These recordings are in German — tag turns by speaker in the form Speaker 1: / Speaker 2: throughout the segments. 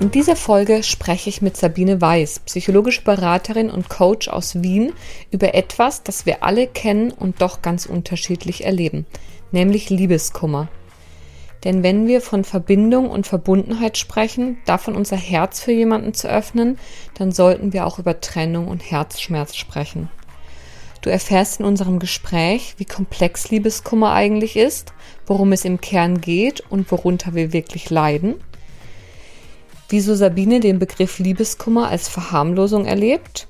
Speaker 1: In dieser Folge spreche ich mit Sabine Weiß, psychologische Beraterin und Coach aus Wien, über etwas, das wir alle kennen und doch ganz unterschiedlich erleben, nämlich Liebeskummer. Denn wenn wir von Verbindung und Verbundenheit sprechen, davon unser Herz für jemanden zu öffnen, dann sollten wir auch über Trennung und Herzschmerz sprechen. Du erfährst in unserem Gespräch, wie komplex Liebeskummer eigentlich ist, worum es im Kern geht und worunter wir wirklich leiden wieso Sabine den Begriff Liebeskummer als Verharmlosung erlebt,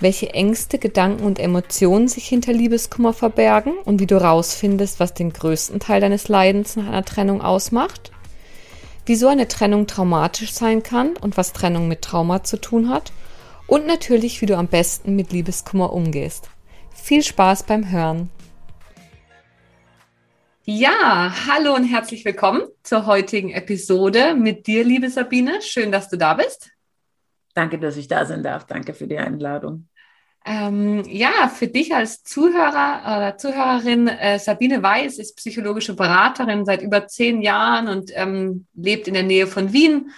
Speaker 1: welche Ängste, Gedanken und Emotionen sich hinter Liebeskummer verbergen und wie du rausfindest, was den größten Teil deines Leidens nach einer Trennung ausmacht, wieso eine Trennung traumatisch sein kann und was Trennung mit Trauma zu tun hat und natürlich, wie du am besten mit Liebeskummer umgehst. Viel Spaß beim Hören! Ja, hallo und herzlich willkommen zur heutigen Episode mit dir, liebe Sabine. Schön, dass du da bist.
Speaker 2: Danke, dass ich da sein darf. Danke für die Einladung.
Speaker 1: Ähm, ja, für dich als Zuhörer oder äh, Zuhörerin, äh, Sabine Weiß ist psychologische Beraterin seit über zehn Jahren und ähm, lebt in der Nähe von Wien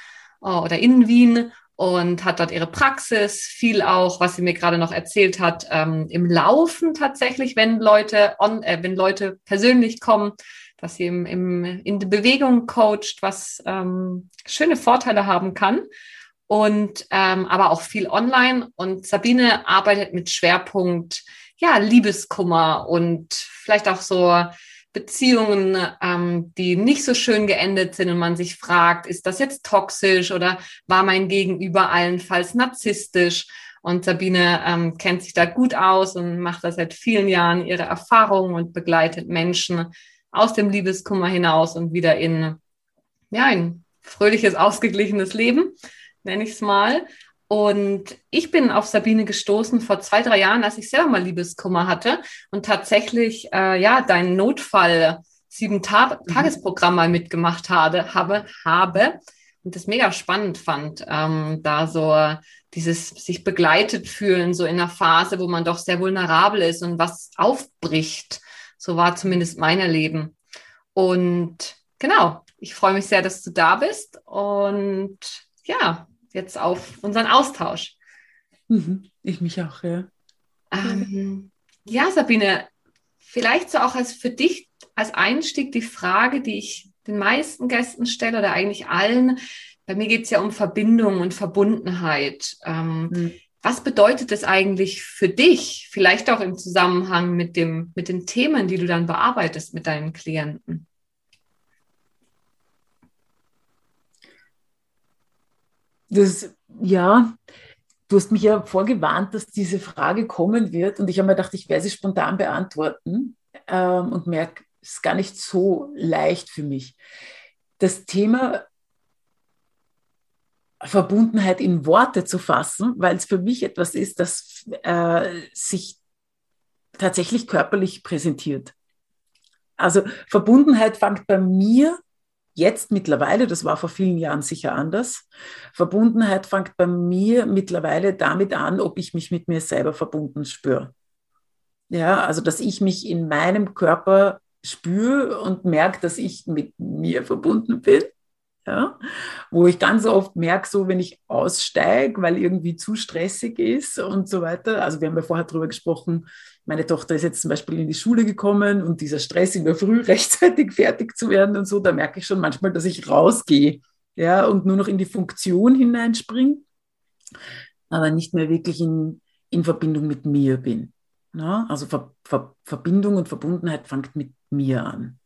Speaker 1: äh, oder in Wien und hat dort ihre Praxis, viel auch, was sie mir gerade noch erzählt hat, ähm, im Laufen tatsächlich, wenn Leute on, äh, wenn Leute persönlich kommen, dass sie im, im, in die Bewegung coacht, was ähm, schöne Vorteile haben kann. Und ähm, aber auch viel online. Und Sabine arbeitet mit Schwerpunkt ja Liebeskummer und vielleicht auch so Beziehungen, ähm, die nicht so schön geendet sind und man sich fragt, ist das jetzt toxisch oder war mein Gegenüber allenfalls narzisstisch? Und Sabine ähm, kennt sich da gut aus und macht da seit vielen Jahren ihre Erfahrungen und begleitet Menschen aus dem Liebeskummer hinaus und wieder in ja, ein fröhliches, ausgeglichenes Leben, nenne ich es mal. Und ich bin auf Sabine gestoßen vor zwei, drei Jahren, als ich selber mal Liebeskummer hatte und tatsächlich äh, ja dein Notfall sieben Ta mhm. Tagesprogramm mal mitgemacht habe, habe, habe und das mega spannend fand, ähm, da so dieses sich begleitet fühlen, so in einer Phase, wo man doch sehr vulnerabel ist und was aufbricht. So war zumindest mein Erleben. Und genau, ich freue mich sehr, dass du da bist und ja, jetzt auf unseren Austausch.
Speaker 2: Mhm. Ich mich auch, ja.
Speaker 1: Ähm, ja, Sabine, vielleicht so auch als für dich als Einstieg die Frage, die ich den meisten Gästen stelle oder eigentlich allen. Bei mir geht es ja um Verbindung und Verbundenheit. Ähm, mhm. Was bedeutet das eigentlich für dich? Vielleicht auch im Zusammenhang mit, dem, mit den Themen, die du dann bearbeitest mit deinen Klienten.
Speaker 2: Das, ja, du hast mich ja vorgewarnt, dass diese Frage kommen wird und ich habe mir gedacht, ich werde sie spontan beantworten ähm, und merke, es ist gar nicht so leicht für mich. Das Thema Verbundenheit in Worte zu fassen, weil es für mich etwas ist, das äh, sich tatsächlich körperlich präsentiert. Also Verbundenheit fängt bei mir jetzt mittlerweile, das war vor vielen Jahren sicher anders, Verbundenheit fängt bei mir mittlerweile damit an, ob ich mich mit mir selber verbunden spüre. Ja, also dass ich mich in meinem Körper spüre und merke, dass ich mit mir verbunden bin ja? Wo ich ganz oft merke, so wenn ich aussteige, weil irgendwie zu stressig ist und so weiter. Also wir haben ja vorher darüber gesprochen, meine Tochter ist jetzt zum Beispiel in die Schule gekommen und dieser Stress in der Früh rechtzeitig fertig zu werden und so, da merke ich schon manchmal, dass ich rausgehe ja, und nur noch in die Funktion hineinspringe, aber nicht mehr wirklich in, in Verbindung mit mir bin. Ja? Also Ver, Ver, Verbindung und Verbundenheit fängt mit mir an.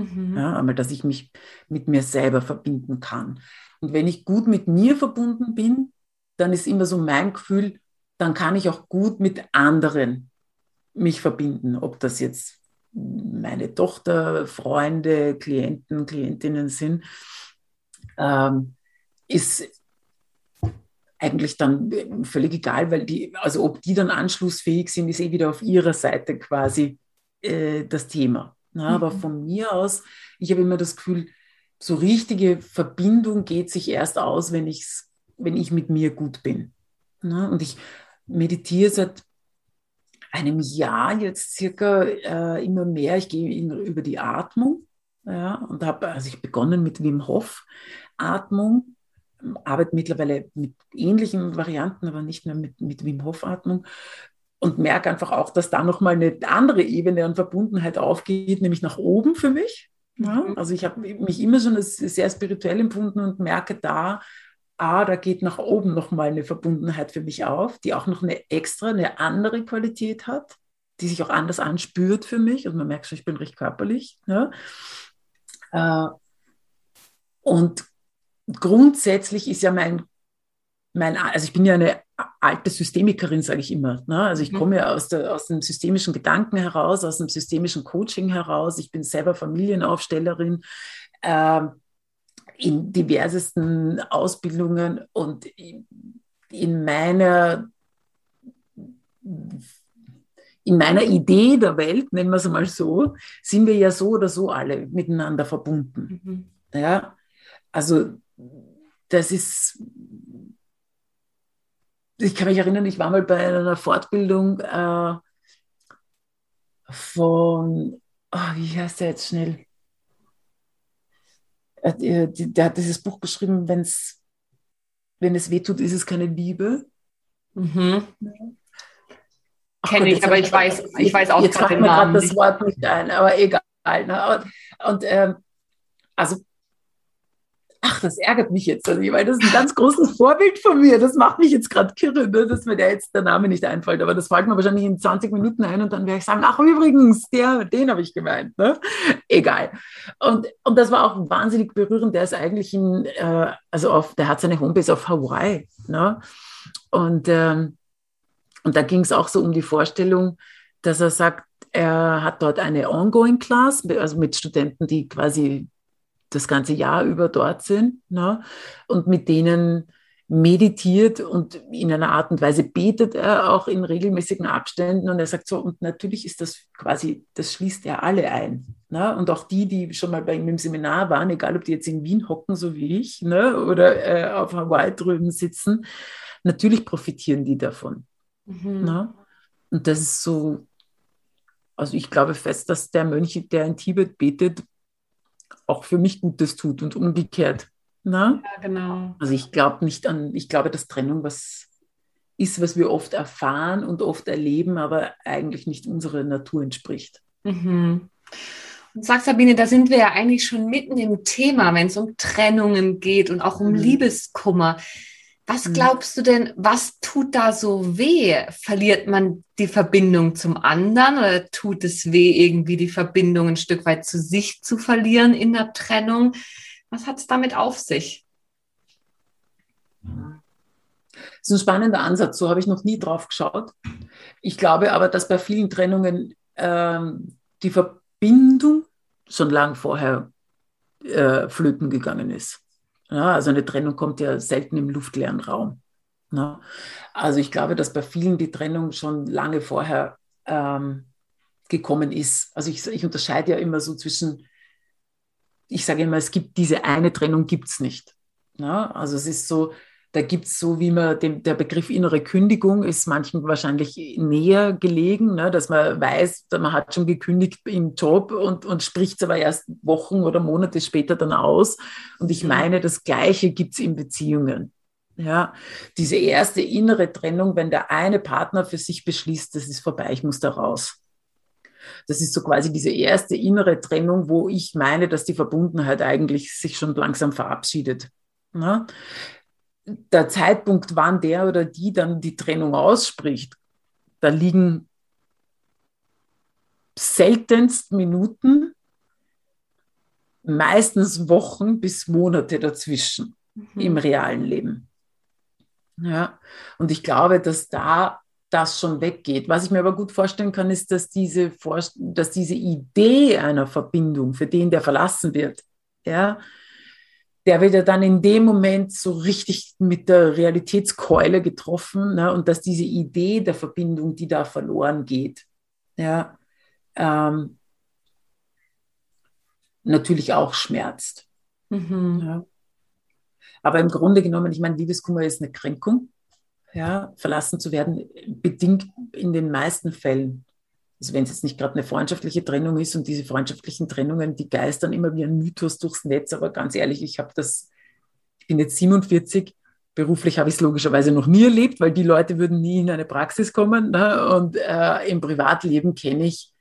Speaker 2: Mhm. Ja, einmal, dass ich mich mit mir selber verbinden kann. Und wenn ich gut mit mir verbunden bin, dann ist immer so mein Gefühl, dann kann ich auch gut mit anderen mich verbinden. Ob das jetzt meine Tochter, Freunde, Klienten, Klientinnen sind, ähm, ist eigentlich dann völlig egal, weil die, also ob die dann anschlussfähig sind, ist eh wieder auf ihrer Seite quasi äh, das Thema. Na, mhm. Aber von mir aus, ich habe immer das Gefühl, so richtige Verbindung geht sich erst aus, wenn, ich's, wenn ich mit mir gut bin. Na, und ich meditiere seit einem Jahr jetzt circa äh, immer mehr. Ich gehe in, über die Atmung. Ja, und habe also ich begonnen mit Wim Hof Atmung, arbeite mittlerweile mit ähnlichen Varianten, aber nicht mehr mit, mit Wim Hof Atmung und merke einfach auch, dass da nochmal eine andere Ebene an Verbundenheit aufgeht, nämlich nach oben für mich. Ja, mhm. also ich habe mich immer schon als sehr spirituell empfunden und merke da, ah, da geht nach oben nochmal eine Verbundenheit für mich auf, die auch noch eine extra, eine andere Qualität hat, die sich auch anders anspürt für mich. Und man merkt schon, ich bin recht körperlich. Ja. Äh, und grundsätzlich ist ja mein, mein, also ich bin ja eine alte Systemikerin, sage ich immer. Ne? Also ich mhm. komme ja aus, der, aus dem systemischen Gedanken heraus, aus dem systemischen Coaching heraus. Ich bin selber Familienaufstellerin äh, in diversesten Ausbildungen und in meiner in meiner Idee der Welt, nennen wir es mal so, sind wir ja so oder so alle miteinander verbunden. Mhm. Ja, also das ist, ich kann mich erinnern, ich war mal bei einer Fortbildung äh, von, oh, wie heißt der jetzt schnell? Der, der hat dieses Buch geschrieben, wenn's, wenn es weh tut, ist es keine Liebe. Mhm.
Speaker 1: Kenne ich, aber ich weiß, ich weiß auch
Speaker 2: jetzt gerade den Namen. das Wort nicht ein, aber egal. Ne? Und, und ähm, also ach, das ärgert mich jetzt, also, weil das ist ein ganz großes Vorbild von mir. Das macht mich jetzt gerade kirre, ne, dass mir der jetzt der Name nicht einfällt. Aber das fällt mir wahrscheinlich in 20 Minuten ein und dann werde ich sagen, ach übrigens, der, den habe ich gemeint. Ne? Egal. Und, und das war auch wahnsinnig berührend. Der ist eigentlich in, äh, also auf, der hat seine Homebase auf Hawaii. Ne? Und, ähm, und da ging es auch so um die Vorstellung, dass er sagt, er hat dort eine Ongoing Class, also mit Studenten, die quasi das ganze Jahr über dort sind ne? und mit denen meditiert und in einer Art und Weise betet er auch in regelmäßigen Abständen und er sagt so, und natürlich ist das quasi, das schließt er alle ein. Ne? Und auch die, die schon mal bei ihm im Seminar waren, egal ob die jetzt in Wien hocken, so wie ich, ne? oder äh, auf Hawaii drüben sitzen, natürlich profitieren die davon. Mhm. Ne? Und das ist so, also ich glaube fest, dass der Mönch, der in Tibet betet, auch für mich Gutes tut und umgekehrt. Na?
Speaker 1: Ja, genau.
Speaker 2: Also ich glaube nicht an, ich glaube, dass Trennung was ist, was wir oft erfahren und oft erleben, aber eigentlich nicht unserer Natur entspricht.
Speaker 1: Mhm. Und sag Sabine, da sind wir ja eigentlich schon mitten im Thema, wenn es um Trennungen geht und auch um mhm. Liebeskummer. Was mhm. glaubst du denn, was tut da so weh? Verliert man die Verbindung zum anderen oder tut es weh, irgendwie die Verbindung ein Stück weit zu sich zu verlieren in der Trennung? Was hat es damit auf sich?
Speaker 2: Das ist ein spannender Ansatz, so habe ich noch nie drauf geschaut. Ich glaube aber, dass bei vielen Trennungen ähm, die Verbindung schon lang vorher äh, flöten gegangen ist. Ja, also eine Trennung kommt ja selten im luftleeren Raum. Ja. Also ich glaube, dass bei vielen die Trennung schon lange vorher ähm, gekommen ist. Also ich, ich, unterscheide ja immer so zwischen, ich sage immer, es gibt diese eine Trennung, gibt es nicht. Ja, also es ist so, da gibt es so, wie man dem, der Begriff innere Kündigung ist manchen wahrscheinlich näher gelegen, ne, dass man weiß, man hat schon gekündigt im Job und, und spricht es aber erst Wochen oder Monate später dann aus. Und ich mhm. meine, das Gleiche gibt es in Beziehungen. Ja, diese erste innere Trennung, wenn der eine Partner für sich beschließt, das ist vorbei, ich muss da raus. Das ist so quasi diese erste innere Trennung, wo ich meine, dass die Verbundenheit eigentlich sich schon langsam verabschiedet. Ja? Der Zeitpunkt, wann der oder die dann die Trennung ausspricht, da liegen seltenst Minuten, meistens Wochen bis Monate dazwischen mhm. im realen Leben. Ja, und ich glaube, dass da das schon weggeht. Was ich mir aber gut vorstellen kann, ist, dass diese, dass diese Idee einer Verbindung für den, der verlassen wird, ja, der wird ja dann in dem Moment so richtig mit der Realitätskeule getroffen ne? und dass diese Idee der Verbindung, die da verloren geht, ja, ähm, natürlich auch schmerzt. Mhm. Ja. Aber im Grunde genommen, ich meine, Liebeskummer ist eine Kränkung. Ja, verlassen zu werden, bedingt in den meisten Fällen. Also wenn es jetzt nicht gerade eine freundschaftliche Trennung ist und diese freundschaftlichen Trennungen, die geistern immer wie ein Mythos durchs Netz. Aber ganz ehrlich, ich habe das, ich bin jetzt 47, beruflich habe ich es logischerweise noch nie erlebt, weil die Leute würden nie in eine Praxis kommen. Ne? Und äh, im Privatleben kenne ich,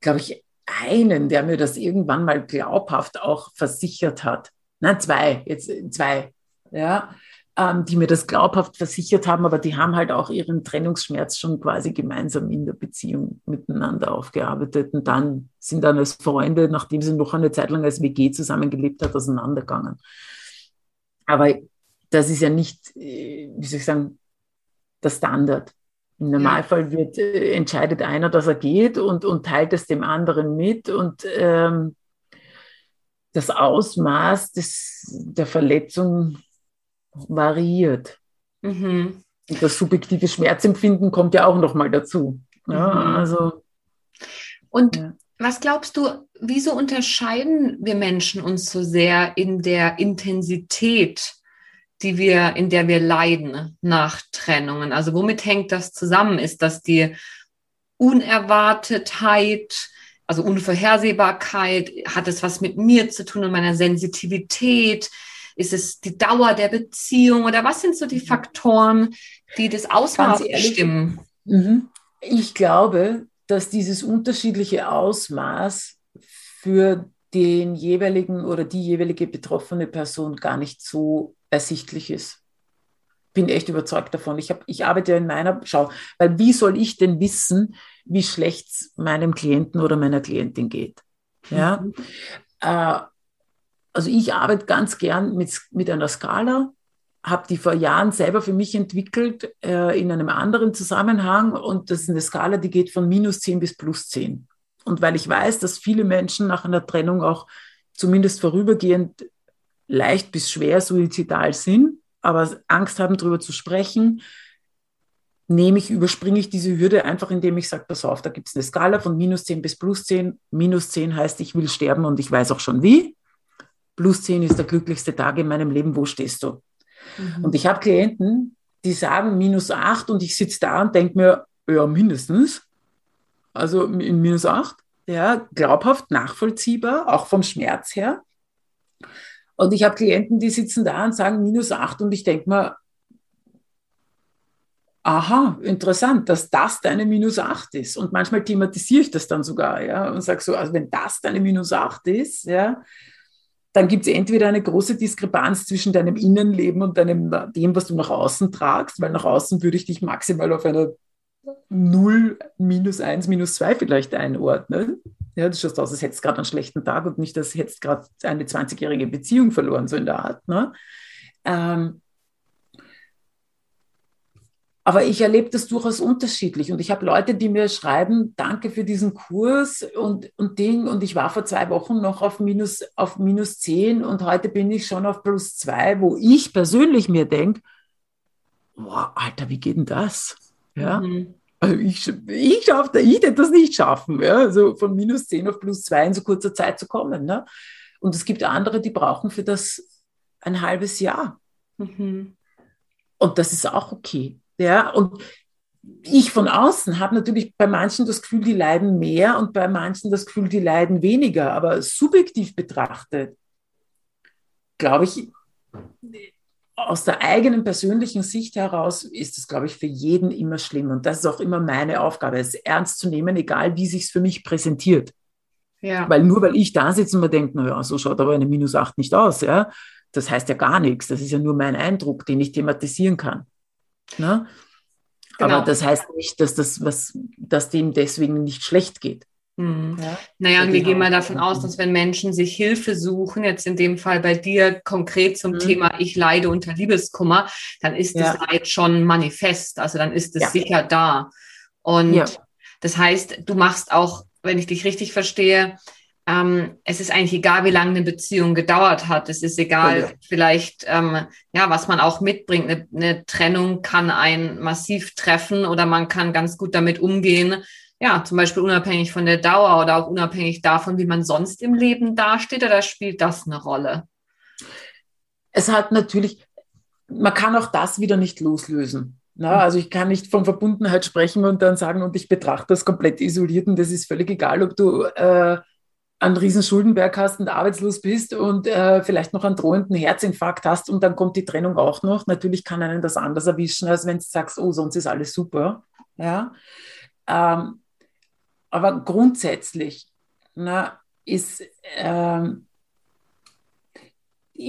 Speaker 2: glaube ich, einen, der mir das irgendwann mal glaubhaft auch versichert hat. Nein, zwei, jetzt zwei, ja, ähm, die mir das glaubhaft versichert haben, aber die haben halt auch ihren Trennungsschmerz schon quasi gemeinsam in der Beziehung miteinander aufgearbeitet und dann sind dann als Freunde, nachdem sie noch eine Zeit lang als WG zusammengelebt hat, auseinandergegangen. Aber das ist ja nicht, äh, wie soll ich sagen, der Standard. Im Normalfall wird, äh, entscheidet einer, dass er geht und, und teilt es dem anderen mit und ähm, das Ausmaß des, der Verletzung variiert. Mhm. Das subjektive Schmerzempfinden kommt ja auch nochmal dazu. Ja, mhm. also,
Speaker 1: und ja. was glaubst du, wieso unterscheiden wir Menschen uns so sehr in der Intensität die wir, in der wir leiden nach Trennungen? Also womit hängt das zusammen? Ist das die Unerwartetheit, also Unvorhersehbarkeit? Hat es was mit mir zu tun und meiner Sensitivität? Ist es die Dauer der Beziehung oder was sind so die Faktoren, die das Ausmaß bestimmen?
Speaker 2: Mhm. Ich glaube, dass dieses unterschiedliche Ausmaß für den jeweiligen oder die jeweilige betroffene Person gar nicht so ersichtlich ist. Bin echt überzeugt davon. Ich, hab, ich arbeite in meiner, schau, weil wie soll ich denn wissen, wie schlecht es meinem Klienten oder meiner Klientin geht? Ja. Mhm. Äh, also ich arbeite ganz gern mit, mit einer Skala, habe die vor Jahren selber für mich entwickelt äh, in einem anderen Zusammenhang und das ist eine Skala, die geht von minus 10 bis plus 10. Und weil ich weiß, dass viele Menschen nach einer Trennung auch zumindest vorübergehend leicht bis schwer suizidal sind, aber Angst haben, darüber zu sprechen, nehme ich, überspringe ich diese Hürde einfach, indem ich sage, pass auf, da gibt es eine Skala von minus 10 bis plus 10. Minus 10 heißt, ich will sterben und ich weiß auch schon wie. Plus 10 ist der glücklichste Tag in meinem Leben, wo stehst du? Mhm. Und ich habe Klienten, die sagen minus 8 und ich sitze da und denke mir, ja, mindestens. Also in minus 8. Ja, glaubhaft, nachvollziehbar, auch vom Schmerz her. Und ich habe Klienten, die sitzen da und sagen minus acht und ich denke mir, aha, interessant, dass das deine minus acht ist. Und manchmal thematisiere ich das dann sogar, ja, und sage so, also wenn das deine minus acht ist, ja, dann gibt es entweder eine große Diskrepanz zwischen deinem Innenleben und deinem, dem, was du nach außen tragst, weil nach außen würde ich dich maximal auf einer 0, minus 1, minus 2 vielleicht einordnen. Ja, das schaut aus, als hättest gerade einen schlechten Tag und nicht, als hättest gerade eine 20-jährige Beziehung verloren, so in der Art. Ne? Ähm, aber ich erlebe das durchaus unterschiedlich und ich habe Leute, die mir schreiben, danke für diesen Kurs und, und Ding und ich war vor zwei Wochen noch auf minus, auf minus 10 und heute bin ich schon auf plus 2, wo ich persönlich mir denke, boah, Alter, wie geht denn das? Ja. Mhm. Also ich, ich schaffe, ich hätte das nicht schaffen, ja, also von minus 10 auf plus 2 in so kurzer Zeit zu kommen. Ne? Und es gibt andere, die brauchen für das ein halbes Jahr. Mhm. Und das ist auch okay. Ja, und ich von außen habe natürlich bei manchen das Gefühl, die leiden mehr und bei manchen das Gefühl, die leiden weniger. Aber subjektiv betrachtet, glaube ich, aus der eigenen persönlichen Sicht heraus ist es, glaube ich, für jeden immer schlimm. Und das ist auch immer meine Aufgabe, es ernst zu nehmen, egal wie sich es für mich präsentiert. Ja. Weil nur weil ich da sitze und mir denke, naja, so schaut aber eine Minus 8 nicht aus, ja, das heißt ja gar nichts. Das ist ja nur mein Eindruck, den ich thematisieren kann. Ne? Genau. Aber das heißt nicht, dass das was, dass dem deswegen nicht schlecht geht.
Speaker 1: Mhm. Ja, naja, und wir gehen mal davon aus, dass wenn Menschen sich Hilfe suchen, jetzt in dem Fall bei dir konkret zum mhm. Thema Ich leide unter Liebeskummer, dann ist ja. das Leid schon manifest, also dann ist es ja. sicher da. Und das heißt, du machst auch, wenn ich dich richtig verstehe, ähm, es ist eigentlich egal, wie lange eine Beziehung gedauert hat. Es ist egal, ja. vielleicht, ähm, ja, was man auch mitbringt. Eine, eine Trennung kann einen massiv treffen oder man kann ganz gut damit umgehen. Ja, zum Beispiel unabhängig von der Dauer oder auch unabhängig davon, wie man sonst im Leben dasteht, oder spielt das eine Rolle?
Speaker 2: Es hat natürlich, man kann auch das wieder nicht loslösen. Na, also ich kann nicht von Verbundenheit sprechen und dann sagen, und ich betrachte das komplett isoliert und das ist völlig egal, ob du äh, einen riesen Schuldenberg hast und arbeitslos bist und äh, vielleicht noch einen drohenden Herzinfarkt hast und dann kommt die Trennung auch noch. Natürlich kann einen das anders erwischen, als wenn du sagst, oh, sonst ist alles super. Ja? Ähm, aber grundsätzlich na, ist ähm,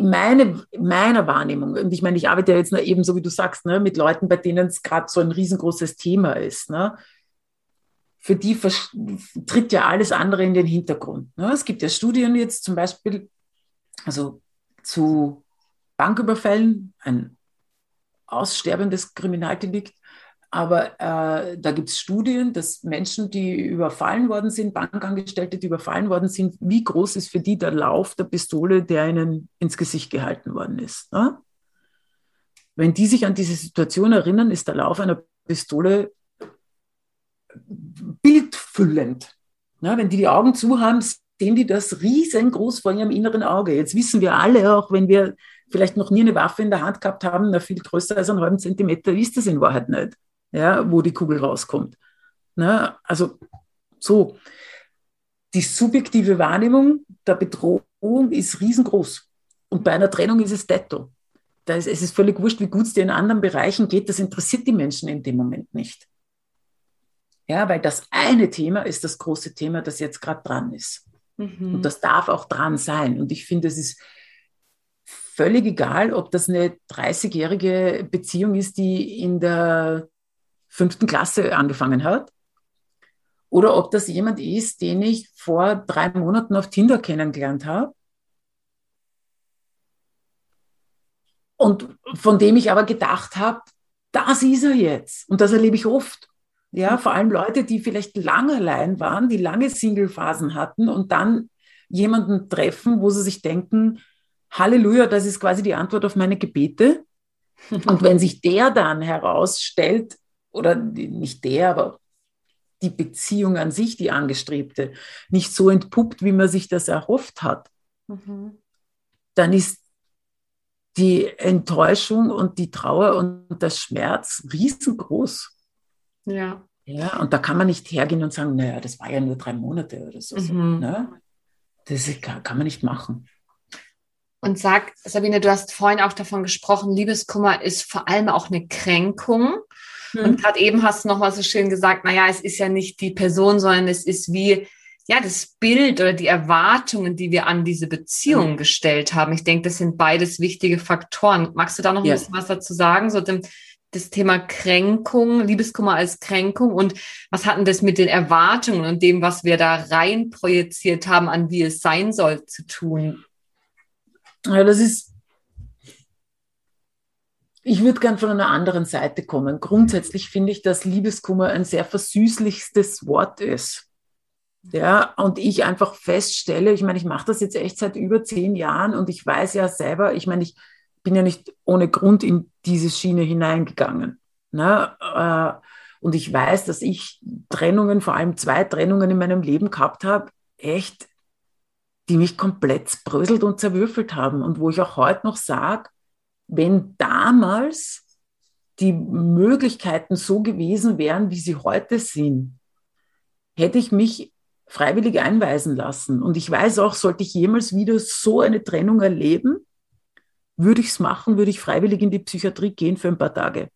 Speaker 2: meine, meiner Wahrnehmung, und ich meine, ich arbeite ja jetzt eben so, wie du sagst, ne, mit Leuten, bei denen es gerade so ein riesengroßes Thema ist. Ne? Für die tritt ja alles andere in den Hintergrund. Ne? Es gibt ja Studien jetzt zum Beispiel, also zu Banküberfällen, ein aussterbendes Kriminaldelikt, aber äh, da gibt es Studien, dass Menschen, die überfallen worden sind, Bankangestellte, die überfallen worden sind, wie groß ist für die der Lauf der Pistole, der ihnen ins Gesicht gehalten worden ist. Ne? Wenn die sich an diese Situation erinnern, ist der Lauf einer Pistole bildfüllend. Ja, wenn die die Augen zu haben, sehen die das riesengroß vor ihrem inneren Auge. Jetzt wissen wir alle, auch wenn wir vielleicht noch nie eine Waffe in der Hand gehabt haben, na, viel größer als einen halben Zentimeter ist das in Wahrheit nicht, ja, wo die Kugel rauskommt. Na, also so, die subjektive Wahrnehmung der Bedrohung ist riesengroß. Und bei einer Trennung ist es detto. Da ist, es ist völlig wurscht, wie gut es dir in anderen Bereichen geht. Das interessiert die Menschen in dem Moment nicht. Ja, weil das eine Thema ist das große Thema, das jetzt gerade dran ist. Mhm. Und das darf auch dran sein. Und ich finde, es ist völlig egal, ob das eine 30-jährige Beziehung ist, die in der fünften Klasse angefangen hat. Oder ob das jemand ist, den ich vor drei Monaten auf Tinder kennengelernt habe. Und von dem ich aber gedacht habe, das ist er jetzt. Und das erlebe ich oft. Ja, vor allem Leute, die vielleicht lange allein waren, die lange Single-Phasen hatten und dann jemanden treffen, wo sie sich denken, Halleluja, das ist quasi die Antwort auf meine Gebete. Und wenn sich der dann herausstellt, oder nicht der, aber die Beziehung an sich, die angestrebte, nicht so entpuppt, wie man sich das erhofft hat, mhm. dann ist die Enttäuschung und die Trauer und der Schmerz riesengroß. Ja. Ja, und da kann man nicht hergehen und sagen, naja, das war ja nur drei Monate oder so. Mhm. Ne? Das kann, kann man nicht machen.
Speaker 1: Und sag, Sabine, du hast vorhin auch davon gesprochen, Liebeskummer ist vor allem auch eine Kränkung. Mhm. Und gerade eben hast du nochmal so schön gesagt, naja, es ist ja nicht die Person, sondern es ist wie, ja, das Bild oder die Erwartungen, die wir an diese Beziehung mhm. gestellt haben. Ich denke, das sind beides wichtige Faktoren. Magst du da noch ja. ein bisschen was dazu sagen? So dem, das Thema Kränkung, Liebeskummer als Kränkung und was hatten das mit den Erwartungen und dem, was wir da rein projiziert haben, an wie es sein soll, zu tun?
Speaker 2: Ja, das ist, ich würde gern von einer anderen Seite kommen. Grundsätzlich finde ich, dass Liebeskummer ein sehr versüßlichstes Wort ist. Ja, und ich einfach feststelle, ich meine, ich mache das jetzt echt seit über zehn Jahren und ich weiß ja selber, ich meine, ich bin ja nicht ohne Grund in diese Schiene hineingegangen. Ne? Äh, und ich weiß, dass ich Trennungen, vor allem zwei Trennungen in meinem Leben gehabt habe, echt, die mich komplett bröselt und zerwürfelt haben. Und wo ich auch heute noch sage, wenn damals die Möglichkeiten so gewesen wären, wie sie heute sind, hätte ich mich freiwillig einweisen lassen. Und ich weiß auch, sollte ich jemals wieder so eine Trennung erleben, würde ich es machen, würde ich freiwillig in die Psychiatrie gehen für ein paar Tage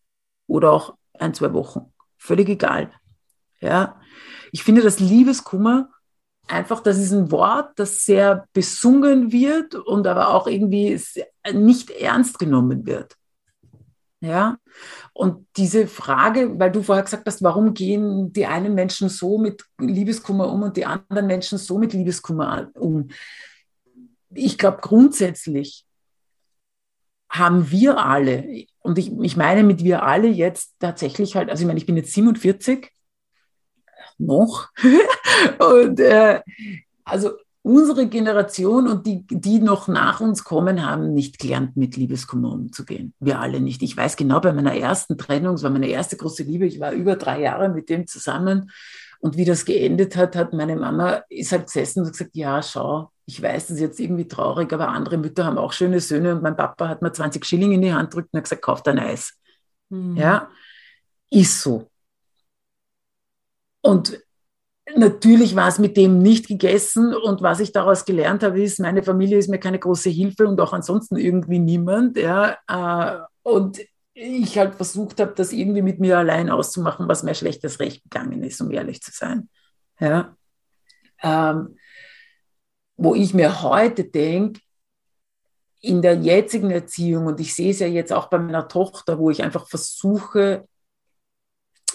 Speaker 2: oder auch ein, zwei Wochen. Völlig egal. Ja. Ich finde, das Liebeskummer einfach, das ist ein Wort, das sehr besungen wird und aber auch irgendwie nicht ernst genommen wird. Ja, und diese Frage, weil du vorher gesagt hast, warum gehen die einen Menschen so mit Liebeskummer um und die anderen Menschen so mit Liebeskummer um? Ich glaube grundsätzlich haben wir alle, und ich, ich meine mit wir alle jetzt tatsächlich halt, also ich meine, ich bin jetzt 47, noch, und äh, also unsere Generation und die, die noch nach uns kommen, haben nicht gelernt, mit Liebeskummer umzugehen. Wir alle nicht. Ich weiß genau, bei meiner ersten Trennung, es war meine erste große Liebe, ich war über drei Jahre mit dem zusammen. Und wie das geendet hat, hat meine Mama ist halt gesessen und gesagt, ja, schau, ich weiß, das ist jetzt irgendwie traurig, aber andere Mütter haben auch schöne Söhne und mein Papa hat mir 20 Schilling in die Hand gedrückt und hat gesagt, kauf dein Eis. Mhm. Ja, ist so. Und natürlich war es mit dem nicht gegessen und was ich daraus gelernt habe, ist, meine Familie ist mir keine große Hilfe und auch ansonsten irgendwie niemand. Ja, äh, und ich halt versucht habe, das irgendwie mit mir allein auszumachen, was mir schlechtes Recht gegangen ist, um ehrlich zu sein. Ja. Ähm, wo ich mir heute denke, in der jetzigen Erziehung, und ich sehe es ja jetzt auch bei meiner Tochter, wo ich einfach versuche,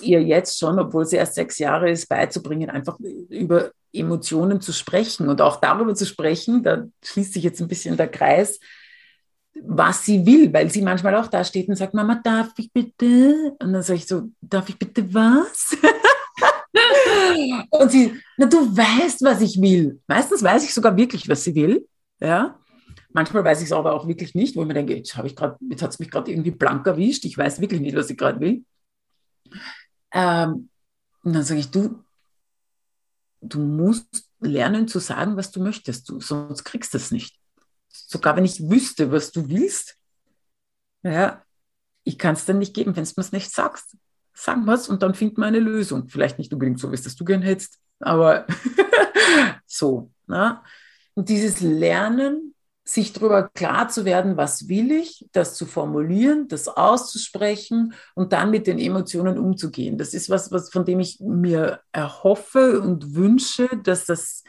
Speaker 2: ihr jetzt schon, obwohl sie erst sechs Jahre ist, beizubringen, einfach über Emotionen zu sprechen und auch darüber zu sprechen, da schließt sich jetzt ein bisschen der Kreis, was sie will, weil sie manchmal auch da steht und sagt, Mama, darf ich bitte? Und dann sage ich so, darf ich bitte was? und sie, na, du weißt, was ich will. Meistens weiß ich sogar wirklich, was sie will. Ja. Manchmal weiß ich es aber auch wirklich nicht, wo ich mir denke, jetzt, jetzt hat es mich gerade irgendwie blank erwischt. Ich weiß wirklich nicht, was ich gerade will. Ähm, und dann sage ich, du, du musst lernen zu sagen, was du möchtest, du, sonst kriegst du es nicht. Sogar wenn ich wüsste, was du willst, ja, ich kann es dir nicht geben, wenn du mir es nicht sagst. Sag was und dann finden wir eine Lösung. Vielleicht nicht unbedingt so, wie es das du gern hättest, aber so. Na? Ne? Und dieses Lernen, sich darüber klar zu werden, was will ich, das zu formulieren, das auszusprechen und dann mit den Emotionen umzugehen. Das ist was, was von dem ich mir erhoffe und wünsche, dass das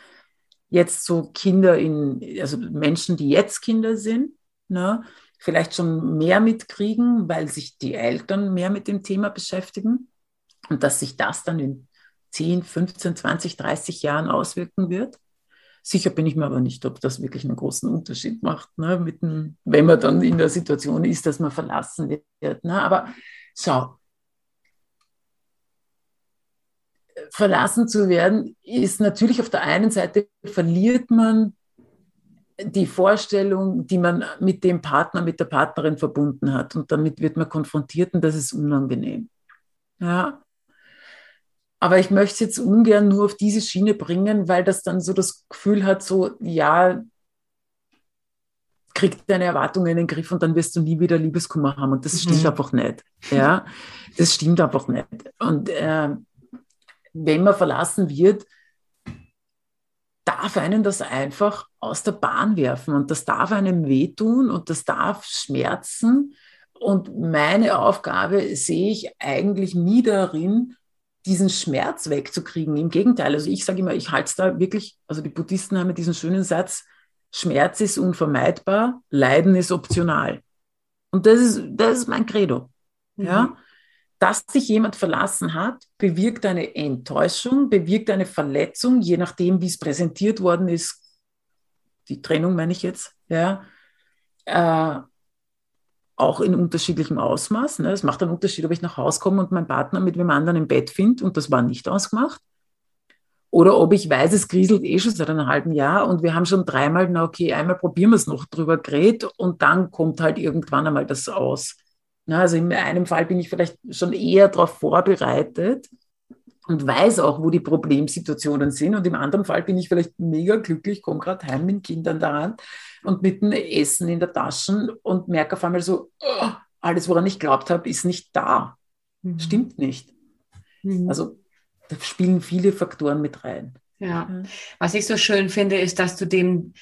Speaker 2: jetzt so Kinder in, also Menschen, die jetzt Kinder sind, ne, vielleicht schon mehr mitkriegen, weil sich die Eltern mehr mit dem Thema beschäftigen und dass sich das dann in 10, 15, 20, 30 Jahren auswirken wird. Sicher bin ich mir aber nicht, ob das wirklich einen großen Unterschied macht, ne, mit dem, wenn man dann in der Situation ist, dass man verlassen wird. Ne. Aber schau, verlassen zu werden, ist natürlich auf der einen Seite verliert man die Vorstellung, die man mit dem Partner, mit der Partnerin verbunden hat. Und damit wird man konfrontiert und das ist unangenehm. Ja, aber ich möchte es jetzt ungern nur auf diese Schiene bringen, weil das dann so das Gefühl hat, so, ja, krieg deine Erwartungen in den Griff und dann wirst du nie wieder Liebeskummer haben. Und das mhm. stimmt einfach nicht. Ja, das stimmt einfach nicht. Und äh, wenn man verlassen wird, darf einen das einfach aus der Bahn werfen und das darf einem wehtun und das darf schmerzen. Und meine Aufgabe sehe ich eigentlich nie darin, diesen Schmerz wegzukriegen. Im Gegenteil, also ich sage immer, ich halte es da wirklich, also die Buddhisten haben diesen schönen Satz, Schmerz ist unvermeidbar, Leiden ist optional. Und das ist, das ist mein Credo. Mhm. Ja? Dass sich jemand verlassen hat, bewirkt eine Enttäuschung, bewirkt eine Verletzung, je nachdem, wie es präsentiert worden ist. Die Trennung meine ich jetzt. Ja? Äh, auch in unterschiedlichem Ausmaß. Ne? Es macht einen Unterschied, ob ich nach Hause komme und meinen Partner mit wem anderen im Bett finde und das war nicht ausgemacht. Oder ob ich weiß, es kriselt eh schon seit einem halben Jahr und wir haben schon dreimal, na okay, einmal probieren wir es noch drüber geredet und dann kommt halt irgendwann einmal das aus. Also in einem Fall bin ich vielleicht schon eher darauf vorbereitet und weiß auch, wo die Problemsituationen sind. Und im anderen Fall bin ich vielleicht mega glücklich, komme gerade heim mit Kindern daran und mit dem Essen in der Tasche und merke auf einmal so, oh, alles, woran ich glaubt habe, ist nicht da. Mhm. Stimmt nicht. Mhm. Also da spielen viele Faktoren mit rein.
Speaker 1: Ja, was ich so schön finde, ist, dass du dem,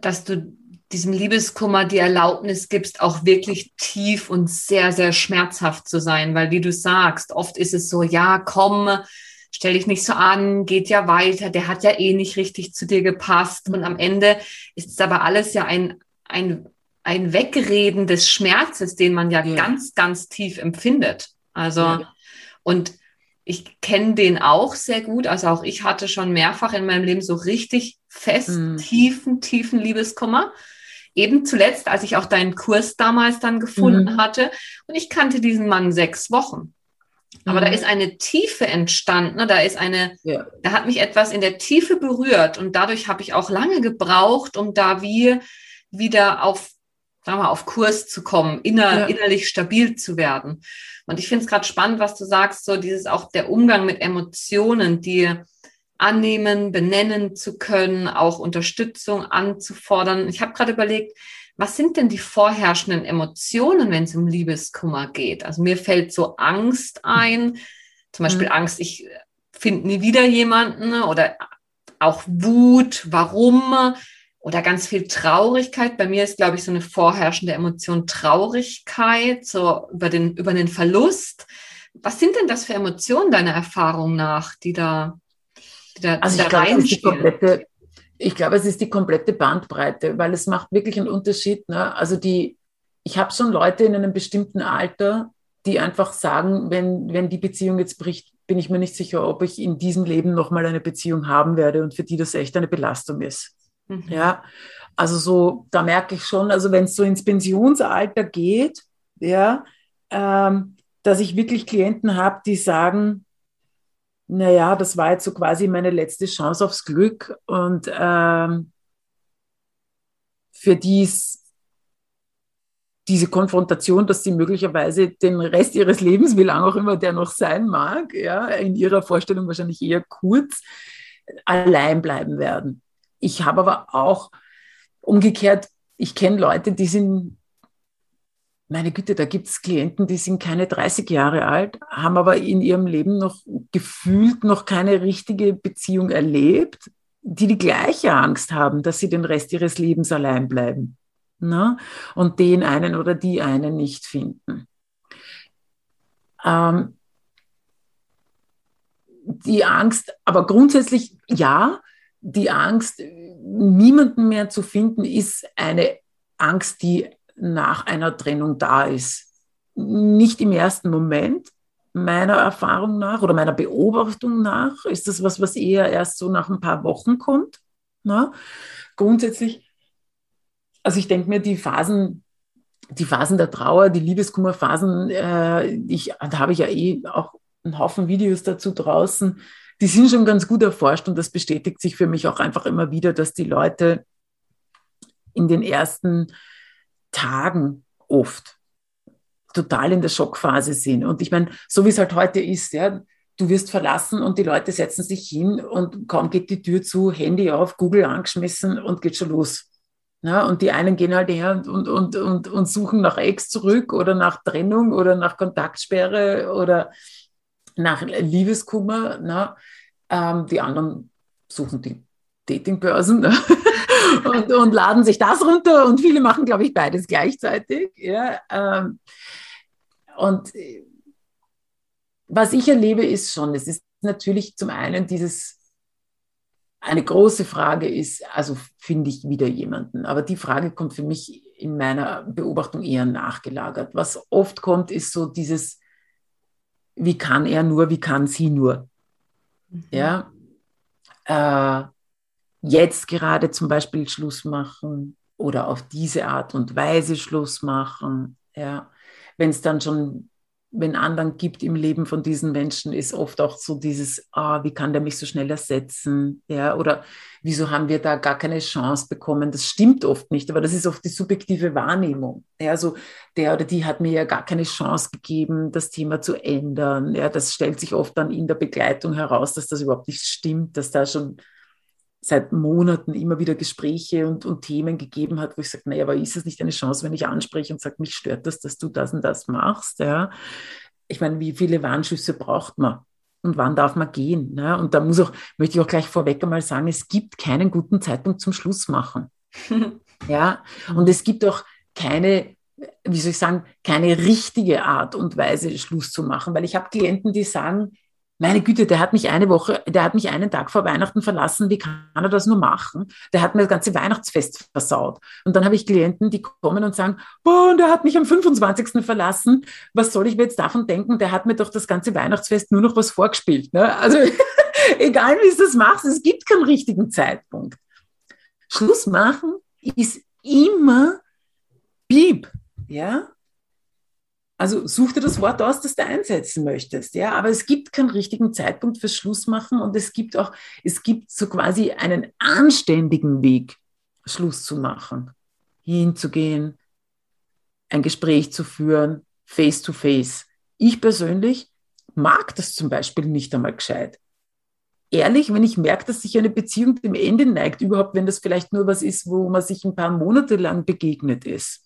Speaker 1: dass du diesem Liebeskummer die Erlaubnis gibst, auch wirklich tief und sehr, sehr schmerzhaft zu sein, weil wie du sagst, oft ist es so, ja, komm, stell dich nicht so an, geht ja weiter, der hat ja eh nicht richtig zu dir gepasst. Und am Ende ist es aber alles ja ein, ein, ein Wegreden des Schmerzes, den man ja, ja. ganz, ganz tief empfindet. Also, ja. und ich kenne den auch sehr gut. Also auch ich hatte schon mehrfach in meinem Leben so richtig fest, mhm. tiefen, tiefen Liebeskummer. Eben zuletzt, als ich auch deinen Kurs damals dann gefunden mhm. hatte. Und ich kannte diesen Mann sechs Wochen. Aber mhm. da ist eine Tiefe entstanden, ne? da ist eine, ja. da hat mich etwas in der Tiefe berührt und dadurch habe ich auch lange gebraucht, um da wie wieder auf, sagen wir, auf Kurs zu kommen, inner, ja. innerlich stabil zu werden. Und ich finde es gerade spannend, was du sagst, so dieses auch der Umgang mit Emotionen, die annehmen, benennen zu können, auch Unterstützung anzufordern. Ich habe gerade überlegt, was sind denn die vorherrschenden Emotionen, wenn es um Liebeskummer geht? Also mir fällt so Angst ein, zum Beispiel mhm. Angst, ich finde nie wieder jemanden oder auch Wut, warum oder ganz viel Traurigkeit. Bei mir ist, glaube ich, so eine vorherrschende Emotion Traurigkeit, so über den, über den Verlust. Was sind denn das für Emotionen deiner Erfahrung nach, die da,
Speaker 2: da, also da reinspielen? Ich glaube, es ist die komplette Bandbreite, weil es macht wirklich einen Unterschied. Ne? Also die, ich habe schon Leute in einem bestimmten Alter, die einfach sagen, wenn, wenn die Beziehung jetzt bricht, bin ich mir nicht sicher, ob ich in diesem Leben nochmal eine Beziehung haben werde und für die das echt eine Belastung ist. Mhm. Ja, also so, da merke ich schon, also wenn es so ins Pensionsalter geht, ja, ähm, dass ich wirklich Klienten habe, die sagen, naja, das war jetzt so quasi meine letzte Chance aufs Glück und ähm, für die ist diese Konfrontation, dass sie möglicherweise den Rest ihres Lebens, wie lange auch immer der noch sein mag, ja, in ihrer Vorstellung wahrscheinlich eher kurz, allein bleiben werden. Ich habe aber auch umgekehrt, ich kenne Leute, die sind meine Güte, da gibt es Klienten, die sind keine 30 Jahre alt, haben aber in ihrem Leben noch gefühlt noch keine richtige Beziehung erlebt, die die gleiche Angst haben, dass sie den Rest ihres Lebens allein bleiben ne? und den einen oder die einen nicht finden. Ähm, die Angst, aber grundsätzlich ja, die Angst, niemanden mehr zu finden, ist eine Angst, die nach einer Trennung da ist. Nicht im ersten Moment, meiner Erfahrung nach oder meiner Beobachtung nach, ist das was, was eher erst so nach ein paar Wochen kommt. Ne? Grundsätzlich, also ich denke mir, die Phasen, die Phasen der Trauer, die Liebeskummerphasen, äh, ich, da habe ich ja eh auch einen Haufen Videos dazu draußen, die sind schon ganz gut erforscht und das bestätigt sich für mich auch einfach immer wieder, dass die Leute in den ersten Tagen oft total in der Schockphase sind. Und ich meine, so wie es halt heute ist, ja, du wirst verlassen und die Leute setzen sich hin und kaum geht die Tür zu, Handy auf, Google angeschmissen und geht schon los. Ja, und die einen gehen halt her und, und, und, und suchen nach Ex zurück oder nach Trennung oder nach Kontaktsperre oder nach Liebeskummer. Na, ähm, die anderen suchen die Datingbörsen. Und, und, laden sich das runter und viele machen, glaube ich, beides gleichzeitig. Ja, ähm, und äh, was ich erlebe, ist schon, es ist natürlich zum einen dieses, eine große Frage ist, also finde ich wieder jemanden, aber die Frage kommt für mich in meiner Beobachtung eher nachgelagert. Was oft kommt, ist so dieses, wie kann er nur, wie kann sie nur? Mhm. Ja, äh, jetzt gerade zum Beispiel Schluss machen oder auf diese Art und Weise Schluss machen. Ja. Wenn es dann schon, wenn anderen gibt im Leben von diesen Menschen, ist oft auch so dieses, ah, wie kann der mich so schnell ersetzen? Ja, oder wieso haben wir da gar keine Chance bekommen? Das stimmt oft nicht, aber das ist oft die subjektive Wahrnehmung. Ja, also der oder die hat mir ja gar keine Chance gegeben, das Thema zu ändern. Ja, das stellt sich oft dann in der Begleitung heraus, dass das überhaupt nicht stimmt, dass da schon seit Monaten immer wieder Gespräche und, und Themen gegeben hat, wo ich sage, naja, aber ist es nicht eine Chance, wenn ich anspreche und sage, mich stört das, dass du das und das machst? Ja? Ich meine, wie viele Warnschüsse braucht man? Und wann darf man gehen? Ne? Und da muss auch, möchte ich auch gleich vorweg einmal sagen, es gibt keinen guten Zeitpunkt zum Schluss machen. ja, und es gibt auch keine, wie soll ich sagen, keine richtige Art und Weise, Schluss zu machen, weil ich habe Klienten, die sagen, meine Güte, der hat mich eine Woche, der hat mich einen Tag vor Weihnachten verlassen, wie kann er das nur machen? Der hat mir das ganze Weihnachtsfest versaut. Und dann habe ich Klienten, die kommen und sagen, boah, und der hat mich am 25. verlassen, was soll ich mir jetzt davon denken? Der hat mir doch das ganze Weihnachtsfest nur noch was vorgespielt. Ne? Also egal wie du das machst, es gibt keinen richtigen Zeitpunkt. Schluss machen ist immer Bieb, ja? Also such dir das Wort aus, das du einsetzen möchtest. Ja, aber es gibt keinen richtigen Zeitpunkt fürs Schlussmachen und es gibt auch, es gibt so quasi einen anständigen Weg, Schluss zu machen, hinzugehen, ein Gespräch zu führen, face to face. Ich persönlich mag das zum Beispiel nicht einmal gescheit. Ehrlich, wenn ich merke, dass sich eine Beziehung dem Ende neigt, überhaupt wenn das vielleicht nur was ist, wo man sich ein paar Monate lang begegnet ist.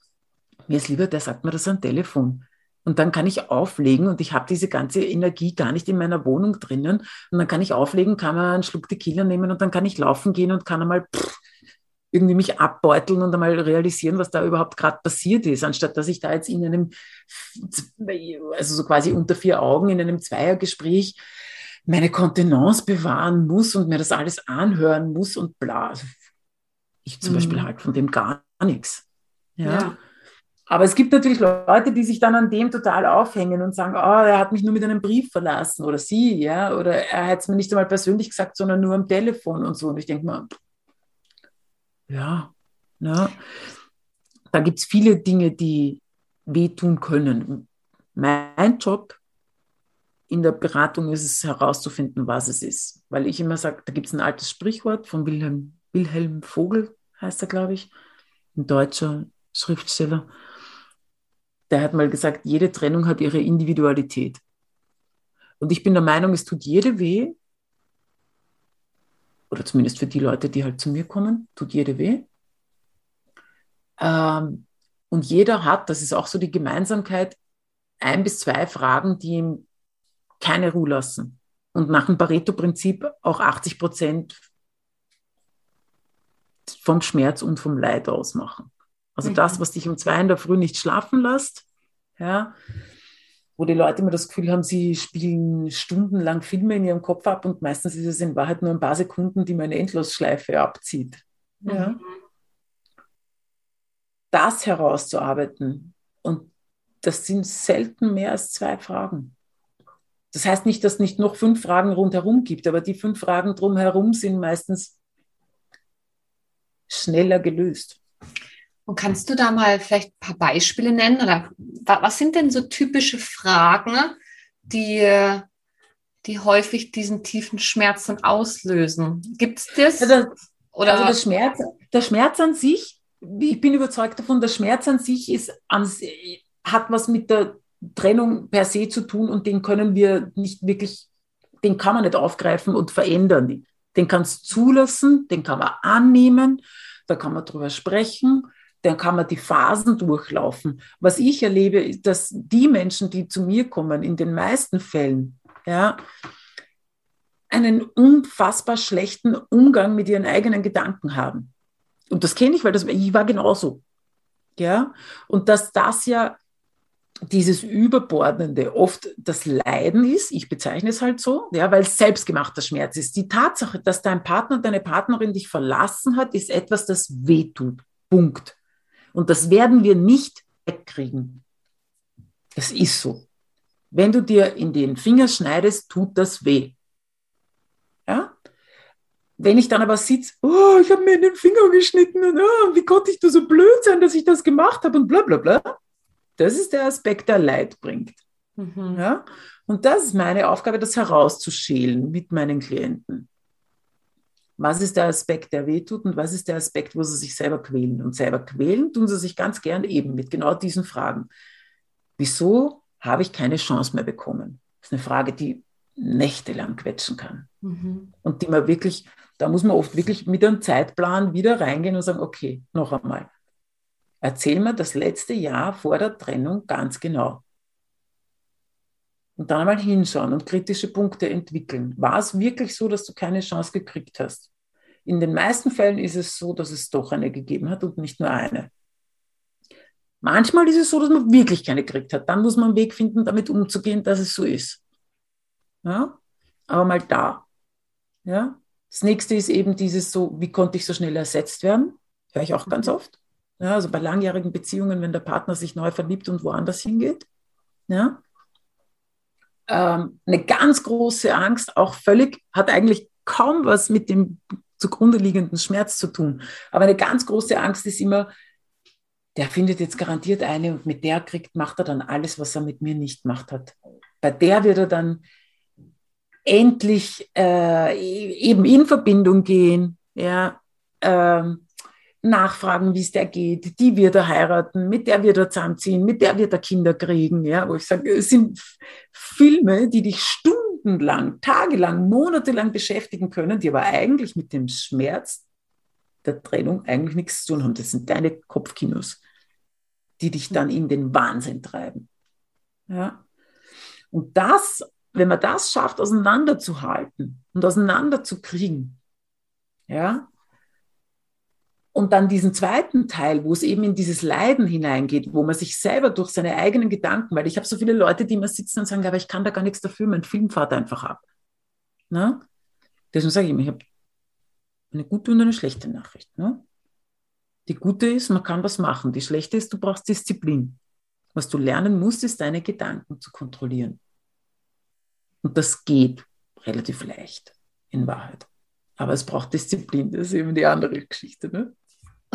Speaker 2: Mir ist lieber, der sagt mir das am Telefon. Und dann kann ich auflegen und ich habe diese ganze Energie gar nicht in meiner Wohnung drinnen. Und dann kann ich auflegen, kann man einen Schluck Tequila nehmen und dann kann ich laufen gehen und kann einmal pff, irgendwie mich abbeuteln und einmal realisieren, was da überhaupt gerade passiert ist, anstatt dass ich da jetzt in einem, also so quasi unter vier Augen in einem Zweiergespräch meine Kontenance bewahren muss und mir das alles anhören muss und bla. Also ich zum mhm. Beispiel halt von dem gar nichts. Ja? ja. Aber es gibt natürlich Leute, die sich dann an dem total aufhängen und sagen, oh, er hat mich nur mit einem Brief verlassen oder sie, ja, oder er hat es mir nicht einmal persönlich gesagt, sondern nur am Telefon und so. Und ich denke mal, ja, ja. Da gibt es viele Dinge, die wehtun können. Mein Job in der Beratung ist es herauszufinden, was es ist. Weil ich immer sage, da gibt es ein altes Sprichwort von Wilhelm, Wilhelm Vogel, heißt er, glaube ich, ein deutscher Schriftsteller. Der hat mal gesagt, jede Trennung hat ihre Individualität. Und ich bin der Meinung, es tut jede weh, oder zumindest für die Leute, die halt zu mir kommen, tut jede weh. Ähm, und jeder hat, das ist auch so die Gemeinsamkeit, ein bis zwei Fragen, die ihm keine Ruhe lassen. Und nach dem Pareto-Prinzip auch 80 Prozent vom Schmerz und vom Leid ausmachen. Also mhm. das, was dich um zwei in der Früh nicht schlafen lässt, ja, wo die Leute immer das Gefühl haben, sie spielen stundenlang Filme in ihrem Kopf ab und meistens ist es in Wahrheit nur ein paar Sekunden, die man eine Endlosschleife abzieht. Mhm. Ja. Das herauszuarbeiten und das sind selten mehr als zwei Fragen. Das heißt nicht, dass es nicht noch fünf Fragen rundherum gibt, aber die fünf Fragen drumherum sind meistens schneller gelöst.
Speaker 1: Und kannst du da mal vielleicht ein paar Beispiele nennen? Oder was sind denn so typische Fragen, die, die häufig diesen tiefen Schmerz dann auslösen? Gibt es das?
Speaker 2: Also, Oder? also der, Schmerz, der Schmerz an sich, ich bin überzeugt davon, der Schmerz an sich ist, hat was mit der Trennung per se zu tun und den können wir nicht wirklich, den kann man nicht aufgreifen und verändern. Den kannst du zulassen, den kann man annehmen, da kann man drüber sprechen, dann kann man die Phasen durchlaufen. Was ich erlebe, ist, dass die Menschen, die zu mir kommen, in den meisten Fällen, ja, einen unfassbar schlechten Umgang mit ihren eigenen Gedanken haben. Und das kenne ich, weil das, ich war genauso. Ja, und dass das ja dieses Überbordende oft das Leiden ist, ich bezeichne es halt so, ja, weil es selbstgemachter Schmerz ist. Die Tatsache, dass dein Partner, deine Partnerin dich verlassen hat, ist etwas, das wehtut. Punkt. Und das werden wir nicht wegkriegen. Das ist so. Wenn du dir in den Finger schneidest, tut das weh. Ja? Wenn ich dann aber sitze, oh, ich habe mir in den Finger geschnitten und oh, wie konnte ich da so blöd sein, dass ich das gemacht habe und bla bla bla, das ist der Aspekt, der Leid bringt. Mhm. Ja? Und das ist meine Aufgabe, das herauszuschälen mit meinen Klienten. Was ist der Aspekt, der wehtut und was ist der Aspekt, wo sie sich selber quälen? Und selber quälen tun sie sich ganz gern eben mit genau diesen Fragen. Wieso habe ich keine Chance mehr bekommen? Das ist eine Frage, die nächtelang quetschen kann. Mhm. Und die man wirklich, da muss man oft wirklich mit einem Zeitplan wieder reingehen und sagen, okay, noch einmal. Erzähl mir das letzte Jahr vor der Trennung ganz genau. Und dann einmal hinschauen und kritische Punkte entwickeln. War es wirklich so, dass du keine Chance gekriegt hast? In den meisten Fällen ist es so, dass es doch eine gegeben hat und nicht nur eine. Manchmal ist es so, dass man wirklich keine gekriegt hat. Dann muss man einen Weg finden, damit umzugehen, dass es so ist. Ja? Aber mal da. Ja? Das nächste ist eben dieses so, wie konnte ich so schnell ersetzt werden? Höre ich auch ganz oft. Ja, also bei langjährigen Beziehungen, wenn der Partner sich neu verliebt und woanders hingeht. Ja. Ähm, eine ganz große Angst, auch völlig, hat eigentlich kaum was mit dem zugrunde liegenden Schmerz zu tun. Aber eine ganz große Angst ist immer, der findet jetzt garantiert eine und mit der kriegt, macht er dann alles, was er mit mir nicht gemacht hat. Bei der wird er dann endlich äh, eben in Verbindung gehen, ja, ähm, nachfragen, wie es der geht, die wird er heiraten, mit der wird er zusammenziehen, mit der wird er Kinder kriegen, ja, wo ich sage, es sind Filme, die dich stundenlang, tagelang, monatelang beschäftigen können, die aber eigentlich mit dem Schmerz der Trennung eigentlich nichts zu tun haben. Das sind deine Kopfkinos, die dich dann in den Wahnsinn treiben. Ja. Und das, wenn man das schafft, auseinanderzuhalten und auseinanderzukriegen, ja, und dann diesen zweiten Teil, wo es eben in dieses Leiden hineingeht, wo man sich selber durch seine eigenen Gedanken, weil ich habe so viele Leute, die immer sitzen und sagen, aber ich kann da gar nichts dafür, mein Film fährt einfach ab. Ne? Deswegen sage ich immer, ich habe eine gute und eine schlechte Nachricht. Ne? Die gute ist, man kann was machen. Die schlechte ist, du brauchst Disziplin. Was du lernen musst, ist deine Gedanken zu kontrollieren. Und das geht relativ leicht in Wahrheit. Aber es braucht Disziplin, das ist eben die andere Geschichte. Ne?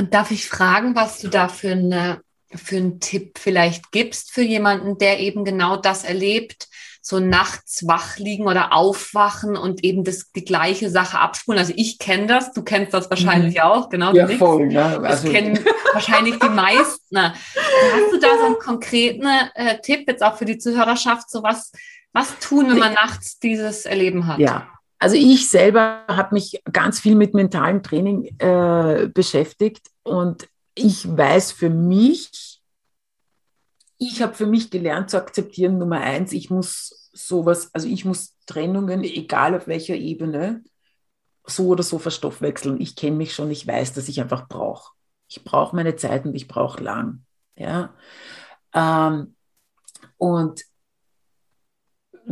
Speaker 1: Und darf ich fragen, was du da für, eine, für einen Tipp vielleicht gibst für jemanden, der eben genau das erlebt, so nachts wach liegen oder aufwachen und eben das, die gleiche Sache abspulen. Also ich kenne das, du kennst das wahrscheinlich mhm. auch, genau.
Speaker 2: Ja, voll. Ne?
Speaker 1: Also. Das kennen wahrscheinlich die meisten. Hast du da so einen konkreten äh, Tipp jetzt auch für die Zuhörerschaft, so was, was tun, wenn man nachts dieses Erleben hat?
Speaker 2: Ja, also ich selber habe mich ganz viel mit mentalem Training äh, beschäftigt und ich weiß für mich, ich habe für mich gelernt zu akzeptieren, Nummer eins, ich muss sowas, also ich muss Trennungen, egal auf welcher Ebene, so oder so verstoffwechseln. Ich kenne mich schon, ich weiß, dass ich einfach brauche. Ich brauche meine Zeit und ich brauche lang. Ja? Ähm, und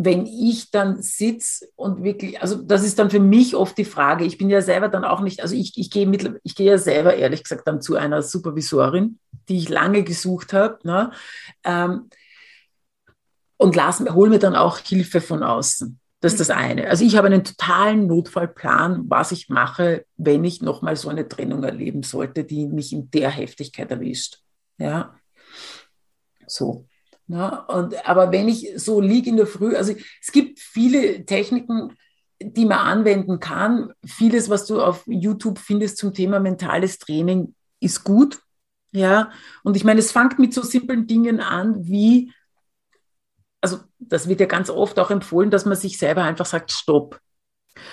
Speaker 2: wenn ich dann sitze und wirklich, also das ist dann für mich oft die Frage, ich bin ja selber dann auch nicht, also ich, ich gehe mit, ich gehe ja selber ehrlich gesagt dann zu einer Supervisorin, die ich lange gesucht habe, ne, ähm, und hole mir dann auch Hilfe von außen. Das ist das eine. Also ich habe einen totalen Notfallplan, was ich mache, wenn ich nochmal so eine Trennung erleben sollte, die mich in der Heftigkeit erwischt. Ja, so. Na, und, aber wenn ich so liege in der Früh, also es gibt viele Techniken, die man anwenden kann. Vieles, was du auf YouTube findest zum Thema mentales Training, ist gut. Ja, und ich meine, es fängt mit so simplen Dingen an wie, also das wird ja ganz oft auch empfohlen, dass man sich selber einfach sagt, stopp.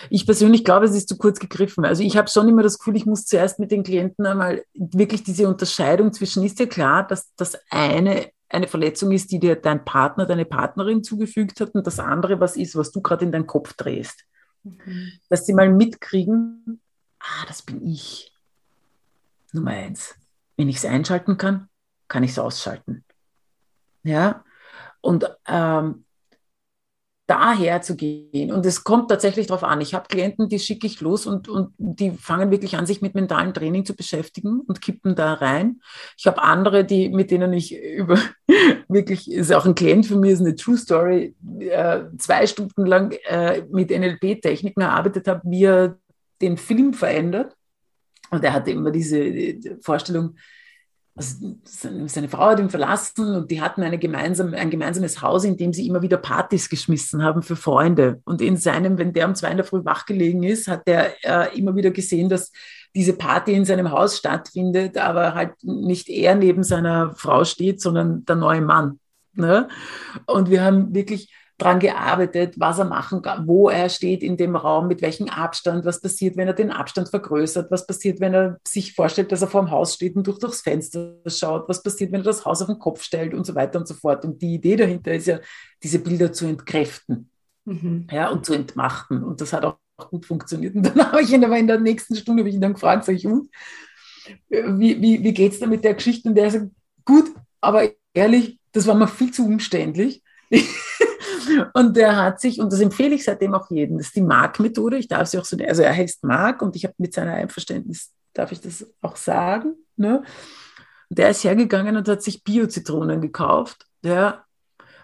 Speaker 2: Ich persönlich glaube, es ist zu kurz gegriffen. Also ich habe schon immer das Gefühl, ich muss zuerst mit den Klienten einmal wirklich diese Unterscheidung zwischen, ist ja klar, dass das eine eine Verletzung ist, die dir dein Partner, deine Partnerin zugefügt hat und das andere was ist, was du gerade in deinen Kopf drehst. Mhm. Dass sie mal mitkriegen, ah, das bin ich. Nummer eins. Wenn ich es einschalten kann, kann ich es ausschalten. Ja, und ähm, daher zu gehen. Und es kommt tatsächlich darauf an. Ich habe Klienten, die schicke ich los und, und die fangen wirklich an, sich mit mentalem Training zu beschäftigen und kippen da rein. Ich habe andere, die, mit denen ich über wirklich, ist auch ein Klient für mich, ist eine True Story, äh, zwei Stunden lang äh, mit NLP-Techniken erarbeitet habe, er den Film verändert. Und er hatte immer diese Vorstellung, also seine Frau hat ihn verlassen und die hatten eine gemeinsame, ein gemeinsames Haus, in dem sie immer wieder Partys geschmissen haben für Freunde. Und in seinem, wenn der um zwei in der Früh wachgelegen ist, hat er äh, immer wieder gesehen, dass diese Party in seinem Haus stattfindet, aber halt nicht er neben seiner Frau steht, sondern der neue Mann. Ne? Und wir haben wirklich dran gearbeitet, was er machen kann, wo er steht in dem Raum, mit welchem Abstand, was passiert, wenn er den Abstand vergrößert, was passiert, wenn er sich vorstellt, dass er vor dem Haus steht und durch durchs Fenster schaut, was passiert, wenn er das Haus auf den Kopf stellt und so weiter und so fort. Und die Idee dahinter ist ja, diese Bilder zu entkräften mhm. ja, und zu entmachten. Und das hat auch gut funktioniert. Und dann habe ich ihn aber in der nächsten Stunde ich ihn dann gefragt, sage ich, und, wie, wie, wie geht es da mit der Geschichte? Und der sagt, gut, aber ehrlich, das war mir viel zu umständlich. Und der hat sich, und das empfehle ich seitdem auch jedem, das ist die Mark-Methode. Ich darf sie auch so, also er heißt Mark und ich habe mit seiner Einverständnis, darf ich das auch sagen. Ne? Der ist hergegangen und hat sich Bio-Zitronen gekauft. Ja.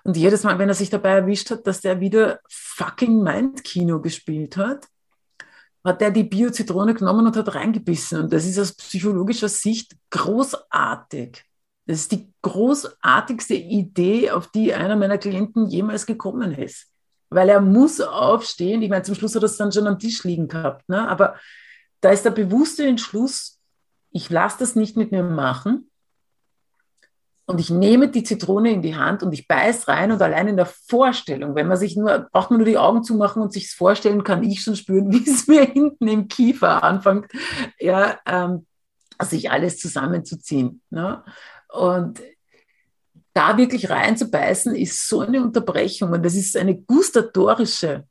Speaker 2: Und jedes Mal, wenn er sich dabei erwischt hat, dass der wieder fucking Mind-Kino gespielt hat, hat der die Bio-Zitrone genommen und hat reingebissen. Und das ist aus psychologischer Sicht großartig. Das ist die großartigste Idee, auf die einer meiner Klienten jemals gekommen ist. Weil er muss aufstehen. Ich meine, zum Schluss hat er es dann schon am Tisch liegen gehabt. Ne? Aber da ist der bewusste Entschluss, ich lasse das nicht mit mir machen. Und ich nehme die Zitrone in die Hand und ich beiß rein und allein in der Vorstellung, wenn man sich nur, braucht man nur die Augen zumachen und sich vorstellen, kann ich schon spüren, wie es mir hinten im Kiefer anfängt, ja, ähm, sich alles zusammenzuziehen. Ne? Und da wirklich reinzubeißen, ist so eine Unterbrechung und das ist eine gustatorische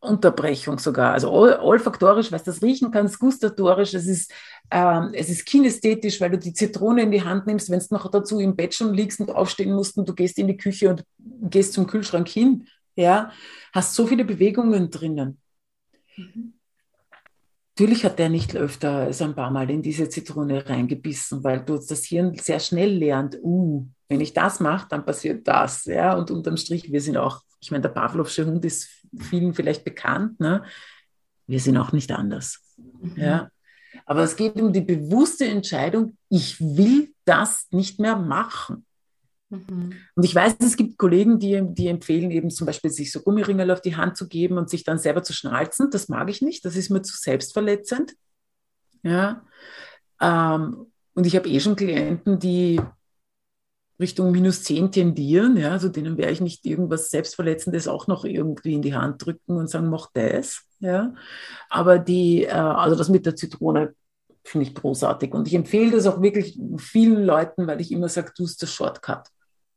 Speaker 2: Unterbrechung sogar. Also olfaktorisch, du das riechen kannst, gustatorisch, es ist, ähm, es ist kinästhetisch, weil du die Zitrone in die Hand nimmst, wenn du noch dazu im Bett schon liegst und aufstehen musst und du gehst in die Küche und gehst zum Kühlschrank hin, ja, hast so viele Bewegungen drinnen. Mhm. Natürlich hat der nicht öfter als ein paar Mal in diese Zitrone reingebissen, weil du das Hirn sehr schnell lernt, uh, wenn ich das mache, dann passiert das. Ja? Und unterm Strich, wir sind auch, ich meine, der Pavlovsche Hund ist vielen vielleicht bekannt, ne? wir sind auch nicht anders. Mhm. Ja? Aber es geht um die bewusste Entscheidung, ich will das nicht mehr machen. Mhm. Und ich weiß, es gibt Kollegen, die, die empfehlen eben zum Beispiel, sich so Gummiringel auf die Hand zu geben und sich dann selber zu schnalzen. Das mag ich nicht, das ist mir zu selbstverletzend. Ja. Ähm, und ich habe eh schon Klienten, die Richtung minus 10 tendieren, ja, also denen werde ich nicht irgendwas Selbstverletzendes auch noch irgendwie in die Hand drücken und sagen, mach das, ja. Aber die, äh, also das mit der Zitrone finde ich großartig. Und ich empfehle das auch wirklich vielen Leuten, weil ich immer sage, du hast das Shortcut.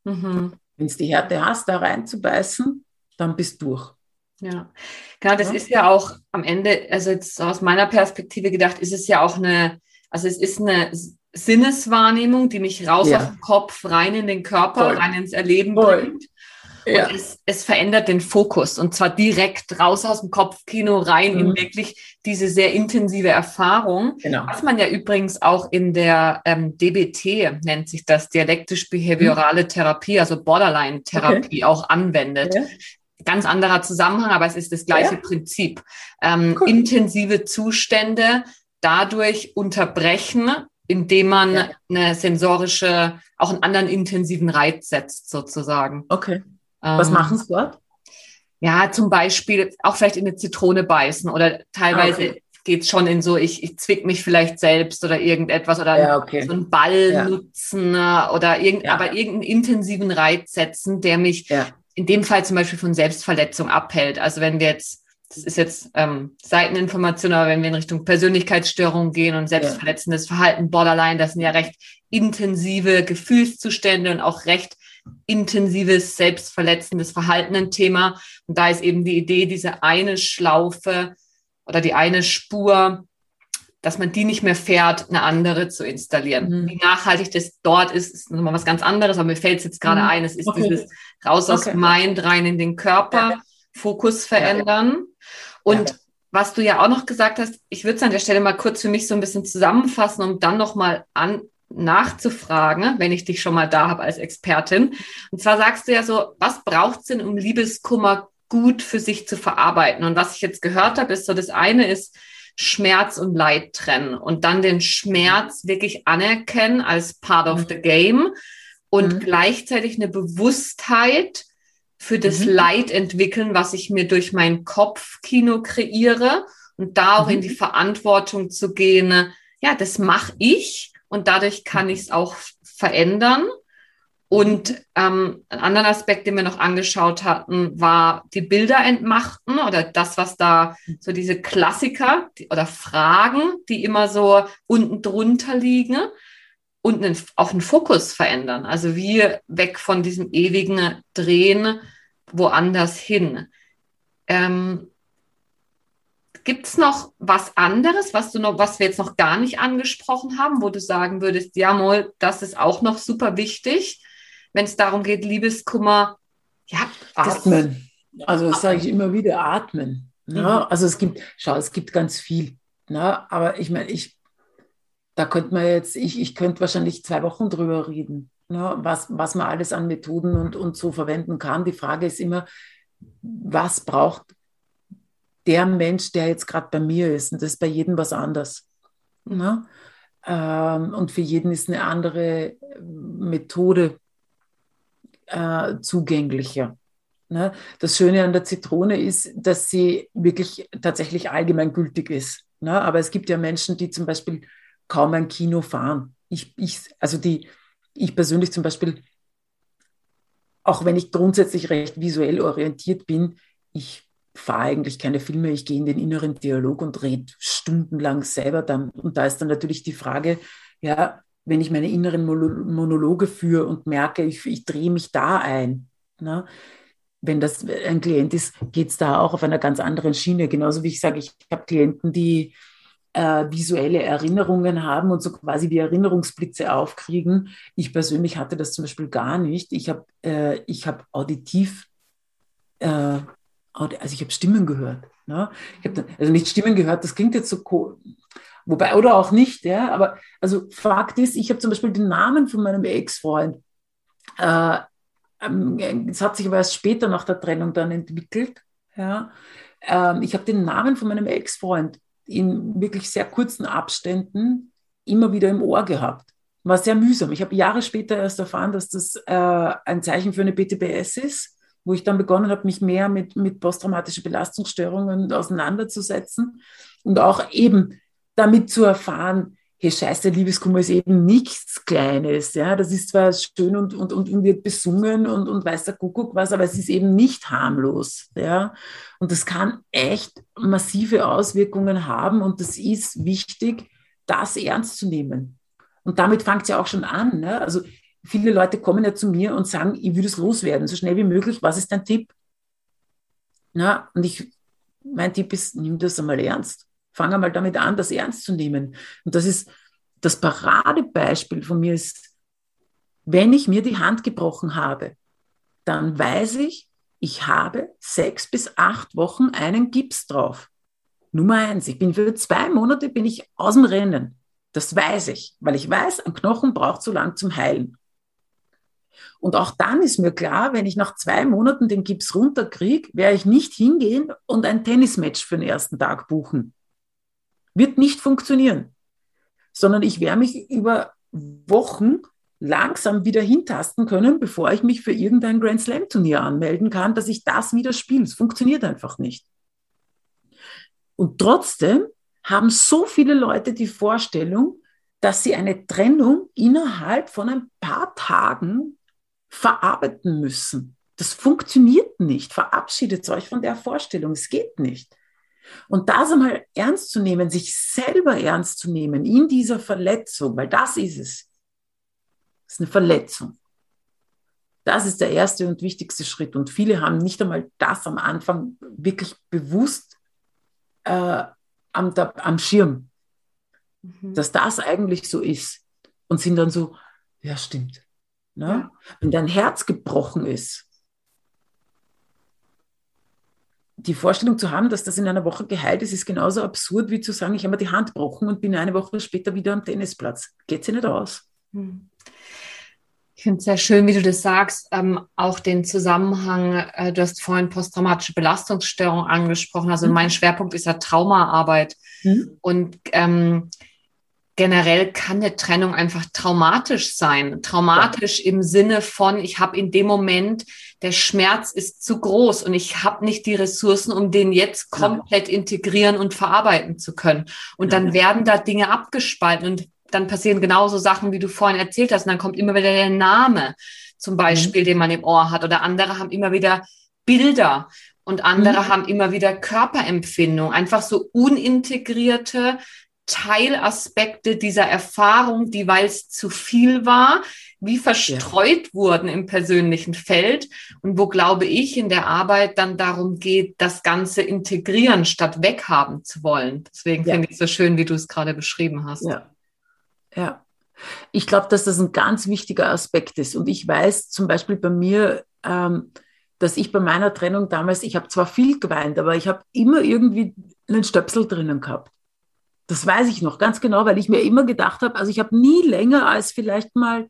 Speaker 2: Mhm. Wenn es die Härte hast, da reinzubeißen, dann bist du durch.
Speaker 1: Ja, genau, das ja. ist ja auch am Ende, also jetzt aus meiner Perspektive gedacht, ist es ja auch eine, also es ist eine Sinneswahrnehmung, die mich raus ja. aus dem Kopf, rein in den Körper, Voll. rein ins Erleben Voll. bringt. Ja. Und es, es, verändert den Fokus und zwar direkt raus aus dem Kopfkino rein mhm. in wirklich diese sehr intensive Erfahrung. Genau. Was man ja übrigens auch in der ähm, DBT nennt sich das dialektisch-behaviorale mhm. Therapie, also Borderline-Therapie okay. auch anwendet. Ja. Ganz anderer Zusammenhang, aber es ist das gleiche ja. Prinzip. Ähm, cool. Intensive Zustände dadurch unterbrechen, indem man ja. eine sensorische, auch einen anderen intensiven Reiz setzt, sozusagen.
Speaker 2: Okay. Was ähm, machen Sie dort?
Speaker 1: Ja, zum Beispiel auch vielleicht in eine Zitrone beißen oder teilweise ah, okay. geht es schon in so, ich, ich zwick mich vielleicht selbst oder irgendetwas oder ja, okay. so einen Ball ja. nutzen äh, oder irgend, ja. aber irgendeinen intensiven Reiz setzen, der mich in dem Fall zum Beispiel von Selbstverletzung abhält. Also wenn wir jetzt das ist jetzt ähm, Seiteninformation, aber wenn wir in Richtung Persönlichkeitsstörung gehen und selbstverletzendes Verhalten, Borderline, das sind ja recht intensive Gefühlszustände und auch recht intensives, selbstverletzendes Verhalten ein Thema. Und da ist eben die Idee, diese eine Schlaufe oder die eine Spur, dass man die nicht mehr fährt, eine andere zu installieren. Mhm. Wie nachhaltig das dort ist, ist nochmal was ganz anderes, aber mir fällt es jetzt gerade mhm. ein, es ist okay. dieses raus aus okay. Mind, rein in den Körper, ja. Fokus verändern. Ja. Und ja. was du ja auch noch gesagt hast, ich würde es an der Stelle mal kurz für mich so ein bisschen zusammenfassen, um dann nochmal an, nachzufragen, wenn ich dich schon mal da habe als Expertin. Und zwar sagst du ja so, was braucht es denn, um Liebeskummer gut für sich zu verarbeiten? Und was ich jetzt gehört habe, ist so, das eine ist Schmerz und Leid trennen und dann den Schmerz wirklich anerkennen als part of the game und mhm. gleichzeitig eine Bewusstheit für das mhm. Leid entwickeln, was ich mir durch mein Kopfkino kreiere und da auch mhm. in die Verantwortung zu gehen, ja, das mache ich und dadurch kann ich es auch verändern. Und ähm, ein anderer Aspekt, den wir noch angeschaut hatten, war die Bilder entmachten oder das, was da so diese Klassiker die, oder Fragen, die immer so unten drunter liegen und einen, auch einen Fokus verändern. Also wie weg von diesem ewigen Drehen woanders hin. Ähm, Gibt es noch was anderes, was du noch, was wir jetzt noch gar nicht angesprochen haben, wo du sagen würdest, ja, Moll, das ist auch noch super wichtig, wenn es darum geht, Liebeskummer, ja,
Speaker 2: atmen. Also das sage ich immer wieder, atmen. Ne? Mhm. Also es gibt, schau, es gibt ganz viel. Ne? Aber ich meine, ich, da könnte man jetzt, ich, ich könnte wahrscheinlich zwei Wochen drüber reden, ne? was, was man alles an Methoden und, und so verwenden kann. Die Frage ist immer, was braucht der Mensch, der jetzt gerade bei mir ist. Und das ist bei jedem was anders. Ne? ähm, und für jeden ist eine andere Methode äh, zugänglicher. Ne? Das Schöne an der Zitrone ist, dass sie wirklich tatsächlich allgemeingültig ist. Ne? Aber es gibt ja Menschen, die zum Beispiel kaum ein Kino fahren. Ich, ich, also die, ich persönlich zum Beispiel, auch wenn ich grundsätzlich recht visuell orientiert bin, ich fahre eigentlich keine Filme, ich gehe in den inneren Dialog und rede stundenlang selber dann. Und da ist dann natürlich die Frage, ja, wenn ich meine inneren Monologe führe und merke, ich, ich drehe mich da ein. Ne? Wenn das ein Klient ist, geht es da auch auf einer ganz anderen Schiene. Genauso wie ich sage, ich habe Klienten, die äh, visuelle Erinnerungen haben und so quasi wie Erinnerungsblitze aufkriegen. Ich persönlich hatte das zum Beispiel gar nicht. Ich habe äh, hab auditiv, äh, also ich habe Stimmen gehört. Ne? Ich habe also nicht Stimmen gehört, das klingt jetzt so Wobei, oder auch nicht, ja. Aber also Fakt ist, ich habe zum Beispiel den Namen von meinem Ex-Freund. Äh, ähm, es hat sich aber erst später nach der Trennung dann entwickelt. Ja. Ähm, ich habe den Namen von meinem Ex-Freund in wirklich sehr kurzen Abständen immer wieder im Ohr gehabt. War sehr mühsam. Ich habe Jahre später erst erfahren, dass das äh, ein Zeichen für eine BTBS ist, wo ich dann begonnen habe, mich mehr mit, mit posttraumatischen Belastungsstörungen auseinanderzusetzen und auch eben damit zu erfahren, hey, scheiße, Liebeskummer ist eben nichts Kleines. Ja? Das ist zwar schön und, und, und wird besungen und, und weiß der Kuckuck was, aber es ist eben nicht harmlos. Ja? Und das kann echt massive Auswirkungen haben und das ist wichtig, das ernst zu nehmen. Und damit fängt es ja auch schon an. Ne? Also viele Leute kommen ja zu mir und sagen, ich würde es loswerden, so schnell wie möglich. Was ist dein Tipp? Na, und ich, mein Tipp ist, nimm das einmal ernst fange mal damit an, das ernst zu nehmen. Und das ist das Paradebeispiel von mir ist, wenn ich mir die Hand gebrochen habe, dann weiß ich, ich habe sechs bis acht Wochen einen Gips drauf. Nummer eins, ich bin für zwei Monate bin ich aus dem Rennen. Das weiß ich, weil ich weiß, ein Knochen braucht so lang zum Heilen. Und auch dann ist mir klar, wenn ich nach zwei Monaten den Gips runterkriege, werde ich nicht hingehen und ein Tennismatch für den ersten Tag buchen. Wird nicht funktionieren, sondern ich werde mich über Wochen langsam wieder hintasten können, bevor ich mich für irgendein Grand Slam Turnier anmelden kann, dass ich das wieder spiele. Es funktioniert einfach nicht. Und trotzdem haben so viele Leute die Vorstellung, dass sie eine Trennung innerhalb von ein paar Tagen verarbeiten müssen. Das funktioniert nicht. Verabschiedet euch von der Vorstellung. Es geht nicht. Und das einmal ernst zu nehmen, sich selber ernst zu nehmen in dieser Verletzung, weil das ist es. Das ist eine Verletzung. Das ist der erste und wichtigste Schritt. Und viele haben nicht einmal das am Anfang wirklich bewusst äh, am, am Schirm, mhm. dass das eigentlich so ist. Und sind dann so, ja, stimmt. Ne? Wenn dein Herz gebrochen ist, die Vorstellung zu haben, dass das in einer Woche geheilt ist, ist genauso absurd wie zu sagen, ich habe mir die Hand gebrochen und bin eine Woche später wieder am Tennisplatz. Geht sie nicht aus. Hm.
Speaker 1: Ich finde es sehr schön, wie du das sagst, ähm, auch den Zusammenhang, äh, du hast vorhin posttraumatische Belastungsstörung angesprochen. Also mhm. mein Schwerpunkt ist ja Traumaarbeit. Mhm. Und ähm, generell kann eine Trennung einfach traumatisch sein. Traumatisch ja. im Sinne von, ich habe in dem Moment, der Schmerz ist zu groß und ich habe nicht die Ressourcen, um den jetzt komplett ja. integrieren und verarbeiten zu können. Und dann werden da Dinge abgespalten und dann passieren genauso Sachen, wie du vorhin erzählt hast. Und dann kommt immer wieder der Name zum Beispiel, mhm. den man im Ohr hat. Oder andere haben immer wieder Bilder und andere mhm. haben immer wieder Körperempfindung. Einfach so unintegrierte Teilaspekte dieser Erfahrung, die, weil es zu viel war, wie verstreut ja. wurden im persönlichen Feld und wo, glaube ich, in der Arbeit dann darum geht, das Ganze integrieren, statt weghaben zu wollen. Deswegen ja. finde ich es so schön, wie du es gerade beschrieben hast.
Speaker 2: Ja. Ja. Ich glaube, dass das ein ganz wichtiger Aspekt ist. Und ich weiß zum Beispiel bei mir, ähm, dass ich bei meiner Trennung damals, ich habe zwar viel geweint, aber ich habe immer irgendwie einen Stöpsel drinnen gehabt. Das weiß ich noch ganz genau, weil ich mir immer gedacht habe, also ich habe nie länger als vielleicht mal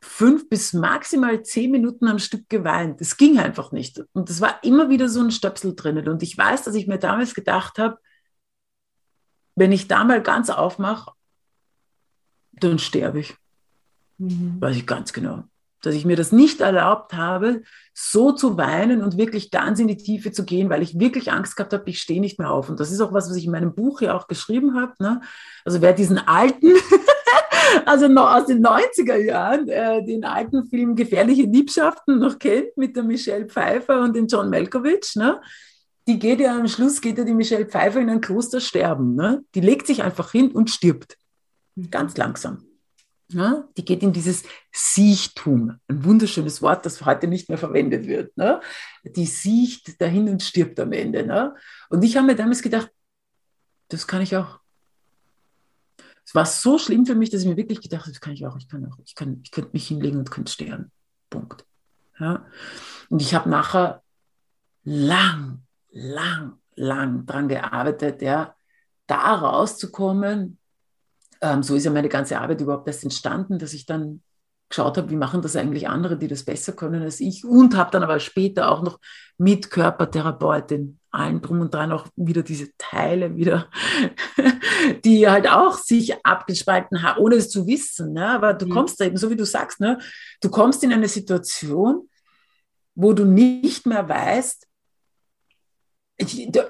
Speaker 2: fünf bis maximal zehn Minuten am Stück geweint. Das ging einfach nicht. Und es war immer wieder so ein Stöpsel drinnen. Und ich weiß, dass ich mir damals gedacht habe, wenn ich da mal ganz aufmache, dann sterbe ich. Mhm. Weiß ich ganz genau. Dass ich mir das nicht erlaubt habe, so zu weinen und wirklich ganz in die Tiefe zu gehen, weil ich wirklich Angst gehabt habe, ich stehe nicht mehr auf. Und das ist auch was, was ich in meinem Buch ja auch geschrieben habe. Ne? Also wer diesen alten, also noch aus den 90er Jahren, äh, den alten Film Gefährliche Liebschaften noch kennt mit der Michelle Pfeiffer und dem John Malkovich, ne? die geht ja am Schluss, geht ja die Michelle Pfeiffer in ein Kloster sterben. Ne? Die legt sich einfach hin und stirbt. Ganz langsam. Ja? Die geht in dieses Siechtum, ein wunderschönes Wort, das heute nicht mehr verwendet wird. Ne? Die siecht dahin und stirbt am Ende. Ne? Und ich habe mir damals gedacht, das kann ich auch. Es war so schlimm für mich, dass ich mir wirklich gedacht habe, das kann ich auch. Ich kann auch. Ich, kann, ich könnte mich hinlegen und könnte sterben. Punkt. Ja? Und ich habe nachher lang, lang, lang dran gearbeitet, ja, da rauszukommen. Ähm, so ist ja meine ganze Arbeit überhaupt erst entstanden, dass ich dann geschaut habe, wie machen das eigentlich andere, die das besser können als ich. Und habe dann aber später auch noch mit Körpertherapeutin, allen drum und dran auch wieder diese Teile wieder, die halt auch sich abgespalten haben, ohne es zu wissen. Ne? Aber du mhm. kommst da eben, so wie du sagst, ne? du kommst in eine Situation, wo du nicht mehr weißt,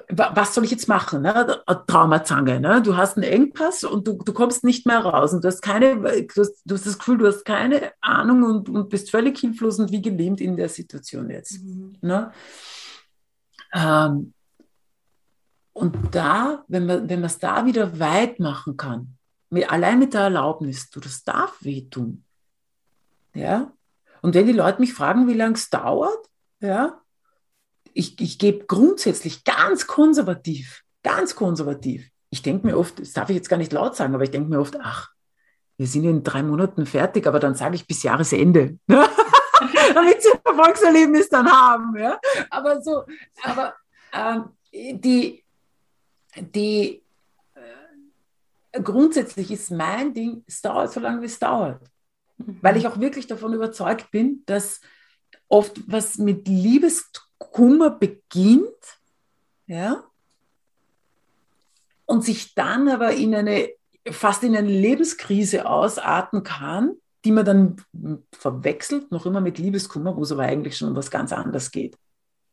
Speaker 2: was soll ich jetzt machen? Ne? Traumazange. Ne? Du hast einen Engpass und du, du kommst nicht mehr raus. Und du hast keine, du hast, du hast das Gefühl, du hast keine Ahnung und, und bist völlig hilflos und wie gelähmt in der Situation jetzt. Mhm. Ne? Ähm, und da, wenn man wenn es da wieder weit machen kann, mit, allein mit der Erlaubnis, du, das darf wehtun. Ja? Und wenn die Leute mich fragen, wie lange es dauert, ja, ich, ich gebe grundsätzlich ganz konservativ, ganz konservativ. Ich denke mir oft, das darf ich jetzt gar nicht laut sagen, aber ich denke mir oft, ach, wir sind in drei Monaten fertig, aber dann sage ich bis Jahresende. Damit sie ein Erfolgserlebnis dann haben. Ja? Aber so, aber ähm, die, die äh, grundsätzlich ist mein Ding, es dauert so lange, wie es dauert. Mhm. Weil ich auch wirklich davon überzeugt bin, dass oft was mit Liebes Kummer beginnt, ja, und sich dann aber in eine, fast in eine Lebenskrise ausarten kann, die man dann verwechselt, noch immer mit Liebeskummer, wo es aber eigentlich schon um was ganz anderes geht.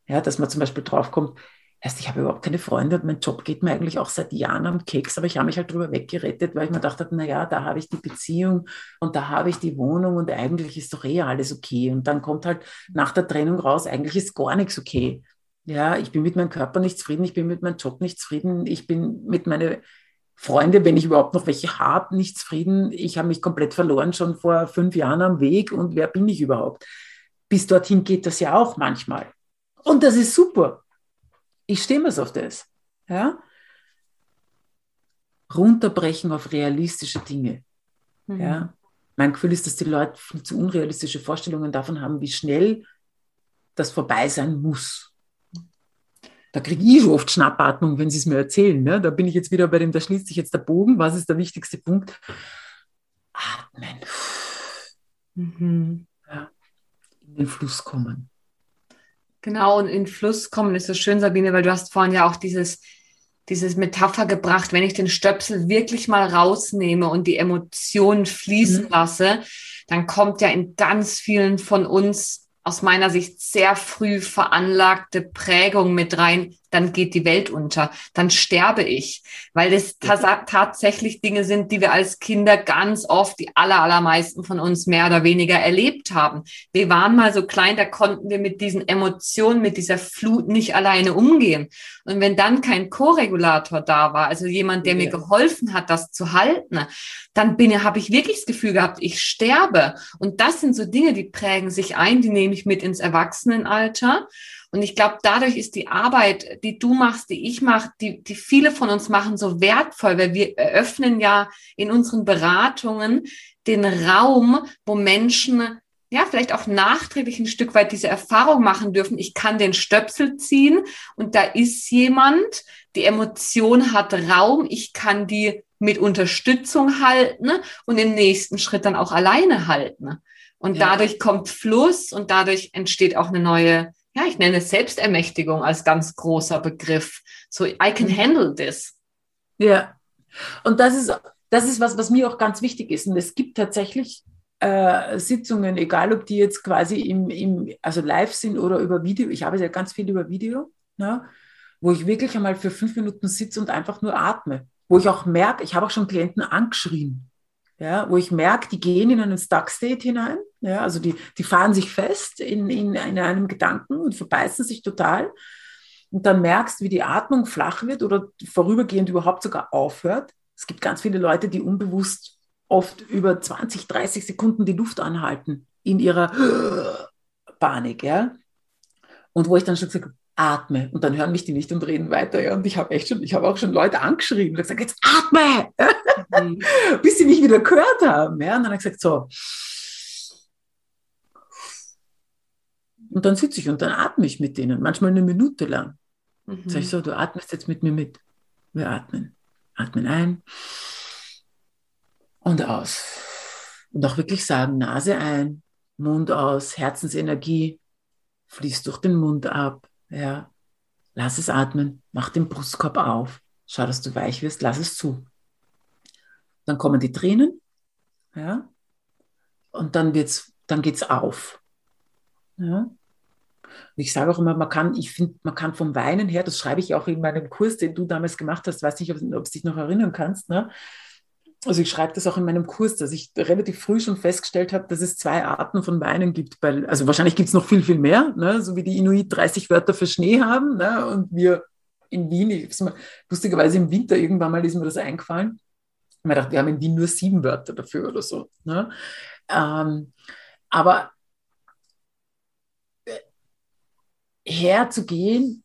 Speaker 2: Ja, dass man zum Beispiel draufkommt, erst ich habe überhaupt keine Freunde und mein Job geht mir eigentlich auch seit Jahren am Keks, aber ich habe mich halt drüber weggerettet, weil ich mir dachte, naja, da habe ich die Beziehung und da habe ich die Wohnung und eigentlich ist doch eh alles okay. Und dann kommt halt nach der Trennung raus, eigentlich ist gar nichts okay. Ja, ich bin mit meinem Körper nicht zufrieden, ich bin mit meinem Job nicht zufrieden, ich bin mit meinen Freunden, wenn ich überhaupt noch welche habe, nicht zufrieden. Ich habe mich komplett verloren schon vor fünf Jahren am Weg und wer bin ich überhaupt? Bis dorthin geht das ja auch manchmal. Und das ist super ich stehe mir auf das. Ja? Runterbrechen auf realistische Dinge. Mhm. Ja? Mein Gefühl ist, dass die Leute viel zu unrealistische Vorstellungen davon haben, wie schnell das vorbei sein muss. Da kriege ich schon oft Schnappatmung, wenn sie es mir erzählen. Ne? Da bin ich jetzt wieder bei dem, da schließt sich jetzt der Bogen. Was ist der wichtigste Punkt? Atmen. Mhm. Ja. In den Fluss kommen.
Speaker 1: Genau, und in Fluss kommen ist so schön, Sabine, weil du hast vorhin ja auch dieses, dieses Metapher gebracht, wenn ich den Stöpsel wirklich mal rausnehme und die Emotionen fließen mhm. lasse, dann kommt ja in ganz vielen von uns aus meiner Sicht sehr früh veranlagte Prägung mit rein, dann geht die Welt unter, dann sterbe ich, weil das tatsächlich Dinge sind, die wir als Kinder ganz oft, die aller, allermeisten von uns mehr oder weniger erlebt haben. Wir waren mal so klein, da konnten wir mit diesen Emotionen, mit dieser Flut nicht alleine umgehen. Und wenn dann kein Co-Regulator da war, also jemand, der ja. mir geholfen hat, das zu halten, dann bin, habe ich wirklich das Gefühl gehabt, ich sterbe. Und das sind so Dinge, die prägen sich ein, die nehme ich mit ins Erwachsenenalter. Und ich glaube, dadurch ist die Arbeit, die du machst, die ich mache, die, die viele von uns machen, so wertvoll, weil wir eröffnen ja in unseren Beratungen den Raum, wo Menschen ja, vielleicht auch nachträglich ein Stück weit diese Erfahrung machen dürfen. Ich kann den Stöpsel ziehen und da ist jemand, die Emotion hat Raum, ich kann die mit Unterstützung halten und im nächsten Schritt dann auch alleine halten. Und ja. dadurch kommt Fluss und dadurch entsteht auch eine neue ja, ich nenne Selbstermächtigung als ganz großer Begriff. So, I can mhm. handle this.
Speaker 2: Ja, Und das ist, das ist was, was mir auch ganz wichtig ist. Und es gibt tatsächlich äh, Sitzungen, egal ob die jetzt quasi im, im, also live sind oder über Video. Ich arbeite ja ganz viel über Video, ne, wo ich wirklich einmal für fünf Minuten sitze und einfach nur atme. Wo ich auch merke, ich habe auch schon Klienten angeschrien. Ja, wo ich merke, die gehen in einen Stuck State hinein. Ja, also die, die fahren sich fest in, in, in einem Gedanken und verbeißen sich total. Und dann merkst, wie die Atmung flach wird oder vorübergehend überhaupt sogar aufhört. Es gibt ganz viele Leute, die unbewusst oft über 20, 30 Sekunden die Luft anhalten in ihrer Panik, ja. Und wo ich dann schon gesagt atme. Und dann hören mich die nicht und reden weiter. Ja. Und ich habe echt schon, ich habe auch schon Leute angeschrieben und gesagt, jetzt atme! Mhm. Bis sie mich wieder gehört haben. Ja. Und dann habe ich gesagt, so. Und dann sitze ich und dann atme ich mit denen, manchmal eine Minute lang. Mhm. Sag ich so, du atmest jetzt mit mir mit. Wir atmen. Atmen ein und aus. Und auch wirklich sagen, Nase ein, Mund aus, Herzensenergie fließt durch den Mund ab. Ja. Lass es atmen, mach den Brustkorb auf, schau, dass du weich wirst, lass es zu. Dann kommen die Tränen, ja, und dann wird's, dann geht's auf. Ja. Und ich sage auch immer, man kann, ich finde, man kann vom Weinen her, das schreibe ich auch in meinem Kurs, den du damals gemacht hast, weiß nicht, ob, ob du dich noch erinnern kannst, ne? also ich schreibe das auch in meinem Kurs, dass ich relativ früh schon festgestellt habe, dass es zwei Arten von Weinen gibt. Weil, also wahrscheinlich gibt es noch viel, viel mehr, ne? so wie die Inuit 30 Wörter für Schnee haben ne? und wir in Wien, ich mal, lustigerweise im Winter irgendwann mal ist mir das eingefallen. Ich habe gedacht, wir haben in Wien nur sieben Wörter dafür oder so. Ne? Ähm, aber äh, herzugehen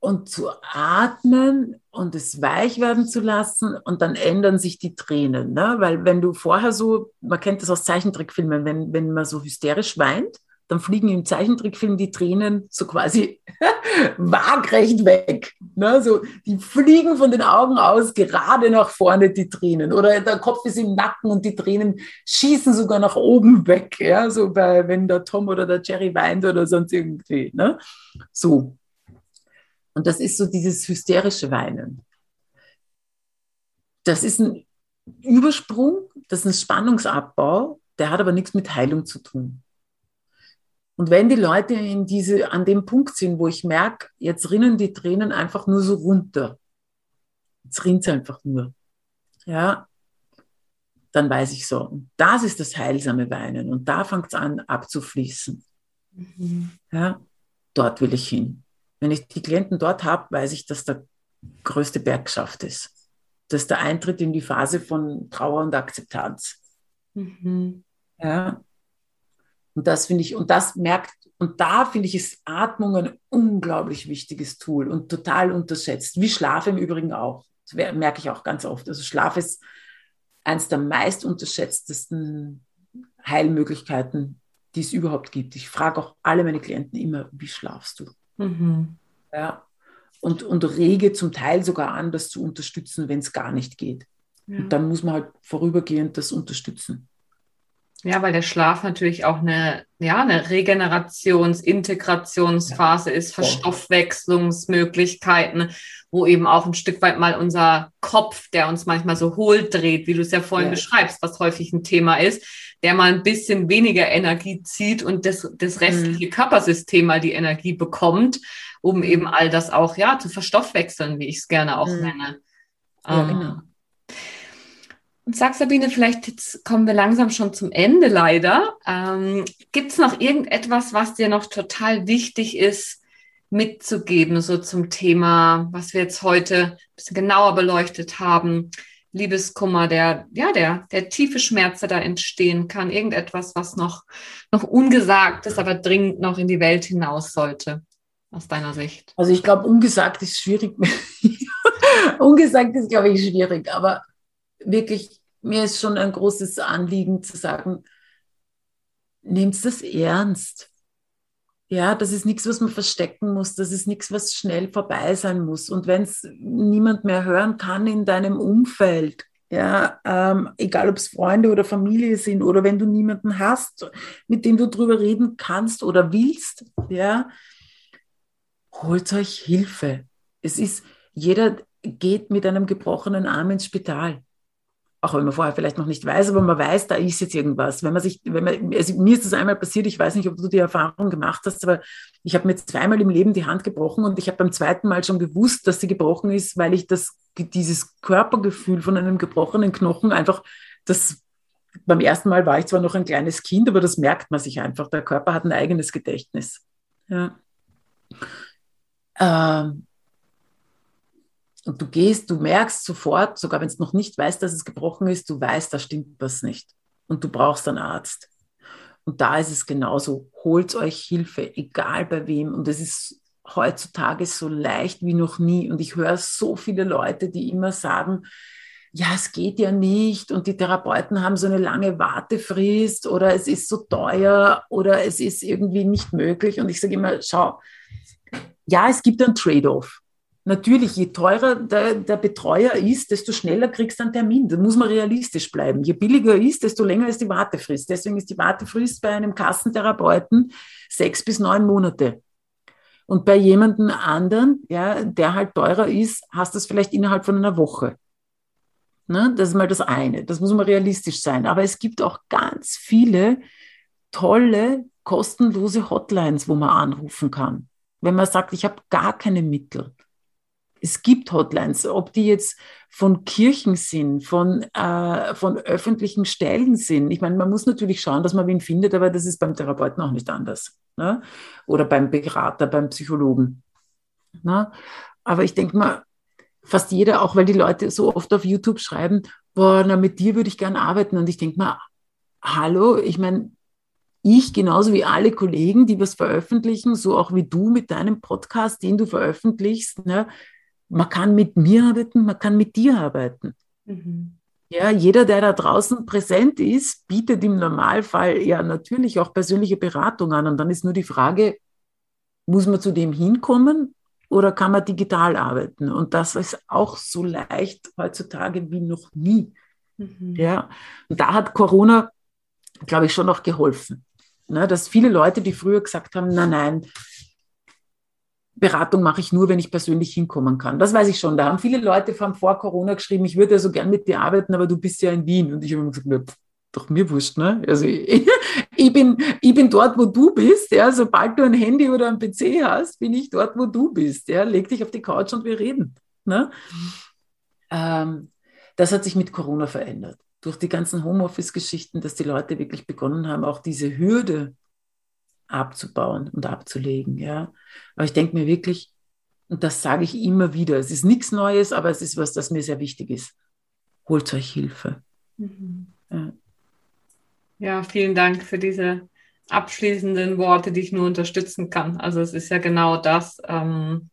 Speaker 2: und zu atmen und es weich werden zu lassen und dann ändern sich die Tränen. Ne? Weil wenn du vorher so, man kennt das aus Zeichentrickfilmen, wenn, wenn man so hysterisch weint, dann fliegen im Zeichentrickfilm die Tränen so quasi waagrecht weg. Ne? So, die fliegen von den Augen aus gerade nach vorne, die Tränen. Oder der Kopf ist im Nacken und die Tränen schießen sogar nach oben weg. Ja? So bei, wenn der Tom oder der Jerry weint oder sonst irgendwie. Ne? So. Und das ist so dieses hysterische Weinen. Das ist ein Übersprung, das ist ein Spannungsabbau, der hat aber nichts mit Heilung zu tun. Und wenn die Leute in diese, an dem Punkt sind, wo ich merke, jetzt rinnen die Tränen einfach nur so runter, jetzt rinnt es einfach nur, ja, dann weiß ich so, und das ist das heilsame Weinen und da fängt es an abzufließen. Mhm. Ja, dort will ich hin. Wenn ich die Klienten dort habe, weiß ich, dass der größte Berg geschafft ist. Das ist der Eintritt in die Phase von Trauer und Akzeptanz. Mhm. Ja. Und das finde ich, und das merkt, und da finde ich, ist Atmung ein unglaublich wichtiges Tool und total unterschätzt. Wie Schlaf im Übrigen auch. Das merke ich auch ganz oft. Also Schlaf ist eines der meist unterschätztesten Heilmöglichkeiten, die es überhaupt gibt. Ich frage auch alle meine Klienten immer, wie schlafst du? Mhm. Ja. Und, und rege zum Teil sogar an, das zu unterstützen, wenn es gar nicht geht. Ja. Und dann muss man halt vorübergehend das unterstützen.
Speaker 1: Ja, weil der Schlaf natürlich auch eine, ja, eine Regenerations-, Integrationsphase ja. ist, Verstoffwechslungsmöglichkeiten, wo eben auch ein Stück weit mal unser Kopf, der uns manchmal so hohl dreht, wie du es ja vorhin ja. beschreibst, was häufig ein Thema ist, der mal ein bisschen weniger Energie zieht und das, das restliche mhm. Körpersystem mal die Energie bekommt, um eben all das auch, ja, zu verstoffwechseln, wie ich es gerne auch mhm. nenne. Ja, ähm, genau. Und sag Sabine, vielleicht jetzt kommen wir langsam schon zum Ende leider. Ähm, Gibt es noch irgendetwas, was dir noch total wichtig ist, mitzugeben, so zum Thema, was wir jetzt heute ein bisschen genauer beleuchtet haben? Liebeskummer, der, ja, der, der tiefe Schmerz, der da entstehen kann. Irgendetwas, was noch, noch ungesagt ist, aber dringend noch in die Welt hinaus sollte, aus deiner Sicht.
Speaker 2: Also ich glaube, ungesagt ist schwierig. ungesagt ist, glaube ich, schwierig, aber wirklich, mir ist schon ein großes Anliegen zu sagen, nehmt das ernst. Ja, das ist nichts, was man verstecken muss. Das ist nichts, was schnell vorbei sein muss. Und wenn es niemand mehr hören kann in deinem Umfeld, ja, ähm, egal ob es Freunde oder Familie sind oder wenn du niemanden hast, mit dem du drüber reden kannst oder willst, ja, holt euch Hilfe. Es ist jeder, geht mit einem gebrochenen Arm ins Spital auch wenn man vorher vielleicht noch nicht weiß, aber man weiß, da ist jetzt irgendwas. Wenn man sich, wenn man, also mir ist das einmal passiert, ich weiß nicht, ob du die Erfahrung gemacht hast, aber ich habe mir zweimal im Leben die Hand gebrochen und ich habe beim zweiten Mal schon gewusst, dass sie gebrochen ist, weil ich das, dieses Körpergefühl von einem gebrochenen Knochen einfach, das beim ersten Mal war ich zwar noch ein kleines Kind, aber das merkt man sich einfach. Der Körper hat ein eigenes Gedächtnis. Ja. Ähm, und du gehst, du merkst sofort, sogar wenn es noch nicht weißt, dass es gebrochen ist, du weißt, da stimmt was nicht. Und du brauchst einen Arzt. Und da ist es genauso. Holt euch Hilfe, egal bei wem. Und es ist heutzutage so leicht wie noch nie. Und ich höre so viele Leute, die immer sagen, ja, es geht ja nicht und die Therapeuten haben so eine lange Wartefrist oder es ist so teuer oder es ist irgendwie nicht möglich. Und ich sage immer, schau, ja, es gibt einen Trade-off. Natürlich, je teurer der, der, Betreuer ist, desto schneller kriegst du einen Termin. Da muss man realistisch bleiben. Je billiger ist, desto länger ist die Wartefrist. Deswegen ist die Wartefrist bei einem Kassentherapeuten sechs bis neun Monate. Und bei jemandem anderen, ja, der halt teurer ist, hast du es vielleicht innerhalb von einer Woche. Ne? Das ist mal das eine. Das muss man realistisch sein. Aber es gibt auch ganz viele tolle, kostenlose Hotlines, wo man anrufen kann. Wenn man sagt, ich habe gar keine Mittel es gibt Hotlines, ob die jetzt von Kirchen sind, von, äh, von öffentlichen Stellen sind. Ich meine, man muss natürlich schauen, dass man wen findet, aber das ist beim Therapeuten auch nicht anders. Ne? Oder beim Berater, beim Psychologen. Ne? Aber ich denke mal, fast jeder, auch weil die Leute so oft auf YouTube schreiben, boah, na, mit dir würde ich gerne arbeiten. Und ich denke mal, hallo, ich meine, ich genauso wie alle Kollegen, die was veröffentlichen, so auch wie du mit deinem Podcast, den du veröffentlichst, ne, man kann mit mir arbeiten, man kann mit dir arbeiten. Mhm. Ja, jeder, der da draußen präsent ist, bietet im Normalfall ja natürlich auch persönliche Beratung an. Und dann ist nur die Frage, muss man zu dem hinkommen oder kann man digital arbeiten? Und das ist auch so leicht heutzutage wie noch nie. Mhm. Ja, und da hat Corona, glaube ich, schon noch geholfen. Ne, dass viele Leute, die früher gesagt haben, nein, nein, Beratung mache ich nur, wenn ich persönlich hinkommen kann. Das weiß ich schon. Da haben viele Leute vor Corona geschrieben, ich würde ja so gern mit dir arbeiten, aber du bist ja in Wien. Und ich habe immer gesagt, ne, doch mir wurscht, ne? Also ich, ich, bin, ich bin dort, wo du bist. Ja? Sobald du ein Handy oder ein PC hast, bin ich dort, wo du bist. Ja? Leg dich auf die Couch und wir reden. Ne? Ähm, das hat sich mit Corona verändert. Durch die ganzen Homeoffice-Geschichten, dass die Leute wirklich begonnen haben, auch diese Hürde abzubauen und abzulegen. Ja. Aber ich denke mir wirklich, und das sage ich immer wieder, es ist nichts Neues, aber es ist was, das mir sehr wichtig ist. Holt euch Hilfe. Mhm.
Speaker 1: Ja. ja, vielen Dank für diese abschließenden Worte, die ich nur unterstützen kann. Also es ist ja genau das. Ähm,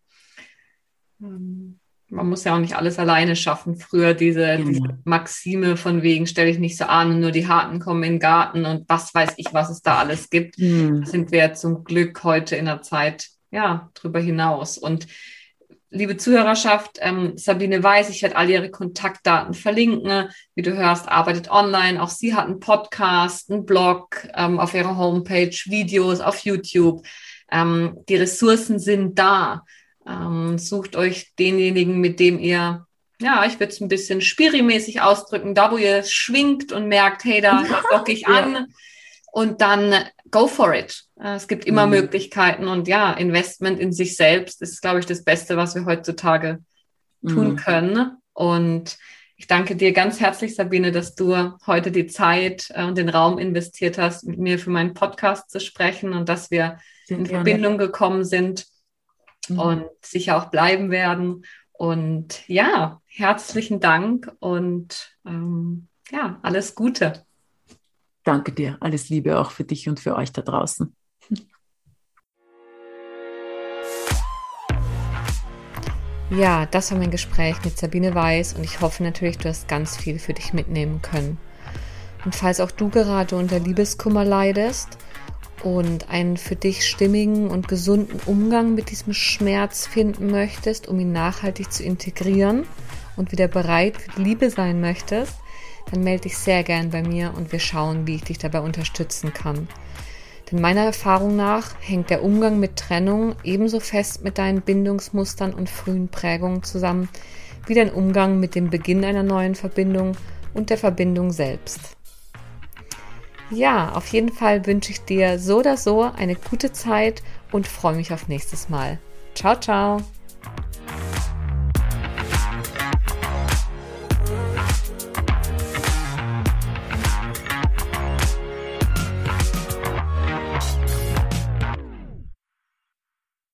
Speaker 1: ähm man muss ja auch nicht alles alleine schaffen. Früher diese, genau. diese Maxime von wegen, stelle ich nicht so an und nur die Harten kommen in den Garten und was weiß ich, was es da alles gibt. Mhm. Da sind wir zum Glück heute in der Zeit, ja, drüber hinaus. Und liebe Zuhörerschaft, ähm, Sabine weiß, ich werde all ihre Kontaktdaten verlinken. Wie du hörst, arbeitet online. Auch sie hat einen Podcast, einen Blog ähm, auf ihrer Homepage, Videos auf YouTube. Ähm, die Ressourcen sind da. Ähm, sucht euch denjenigen, mit dem ihr, ja, ich würde es ein bisschen spirimäßig ausdrücken, da wo ihr schwingt und merkt, hey, da docke ich an. Ja. Und dann go for it. Äh, es gibt immer mhm. Möglichkeiten und ja, Investment in sich selbst ist, glaube ich, das Beste, was wir heutzutage tun mhm. können. Und ich danke dir ganz herzlich, Sabine, dass du heute die Zeit äh, und den Raum investiert hast, mit mir für meinen Podcast zu sprechen und dass wir Sehr in gerne. Verbindung gekommen sind mhm. und sicher auch bleiben werden. Und ja, herzlichen Dank und ähm, ja, alles Gute.
Speaker 2: Danke dir. Alles Liebe auch für dich und für euch da draußen.
Speaker 1: Ja, das war mein Gespräch mit Sabine Weiß und ich hoffe natürlich, du hast ganz viel für dich mitnehmen können. Und falls auch du gerade unter Liebeskummer leidest und einen für dich stimmigen und gesunden Umgang mit diesem Schmerz finden möchtest, um ihn nachhaltig zu integrieren und wieder bereit für Liebe sein möchtest, dann melde dich sehr gern bei mir und wir schauen, wie ich dich dabei unterstützen kann. Denn meiner Erfahrung nach hängt der Umgang mit Trennung ebenso fest mit deinen Bindungsmustern und frühen Prägungen zusammen wie dein Umgang mit dem Beginn einer neuen Verbindung und der Verbindung selbst. Ja, auf jeden Fall wünsche ich dir so oder so eine gute Zeit und freue mich auf nächstes Mal. Ciao, ciao.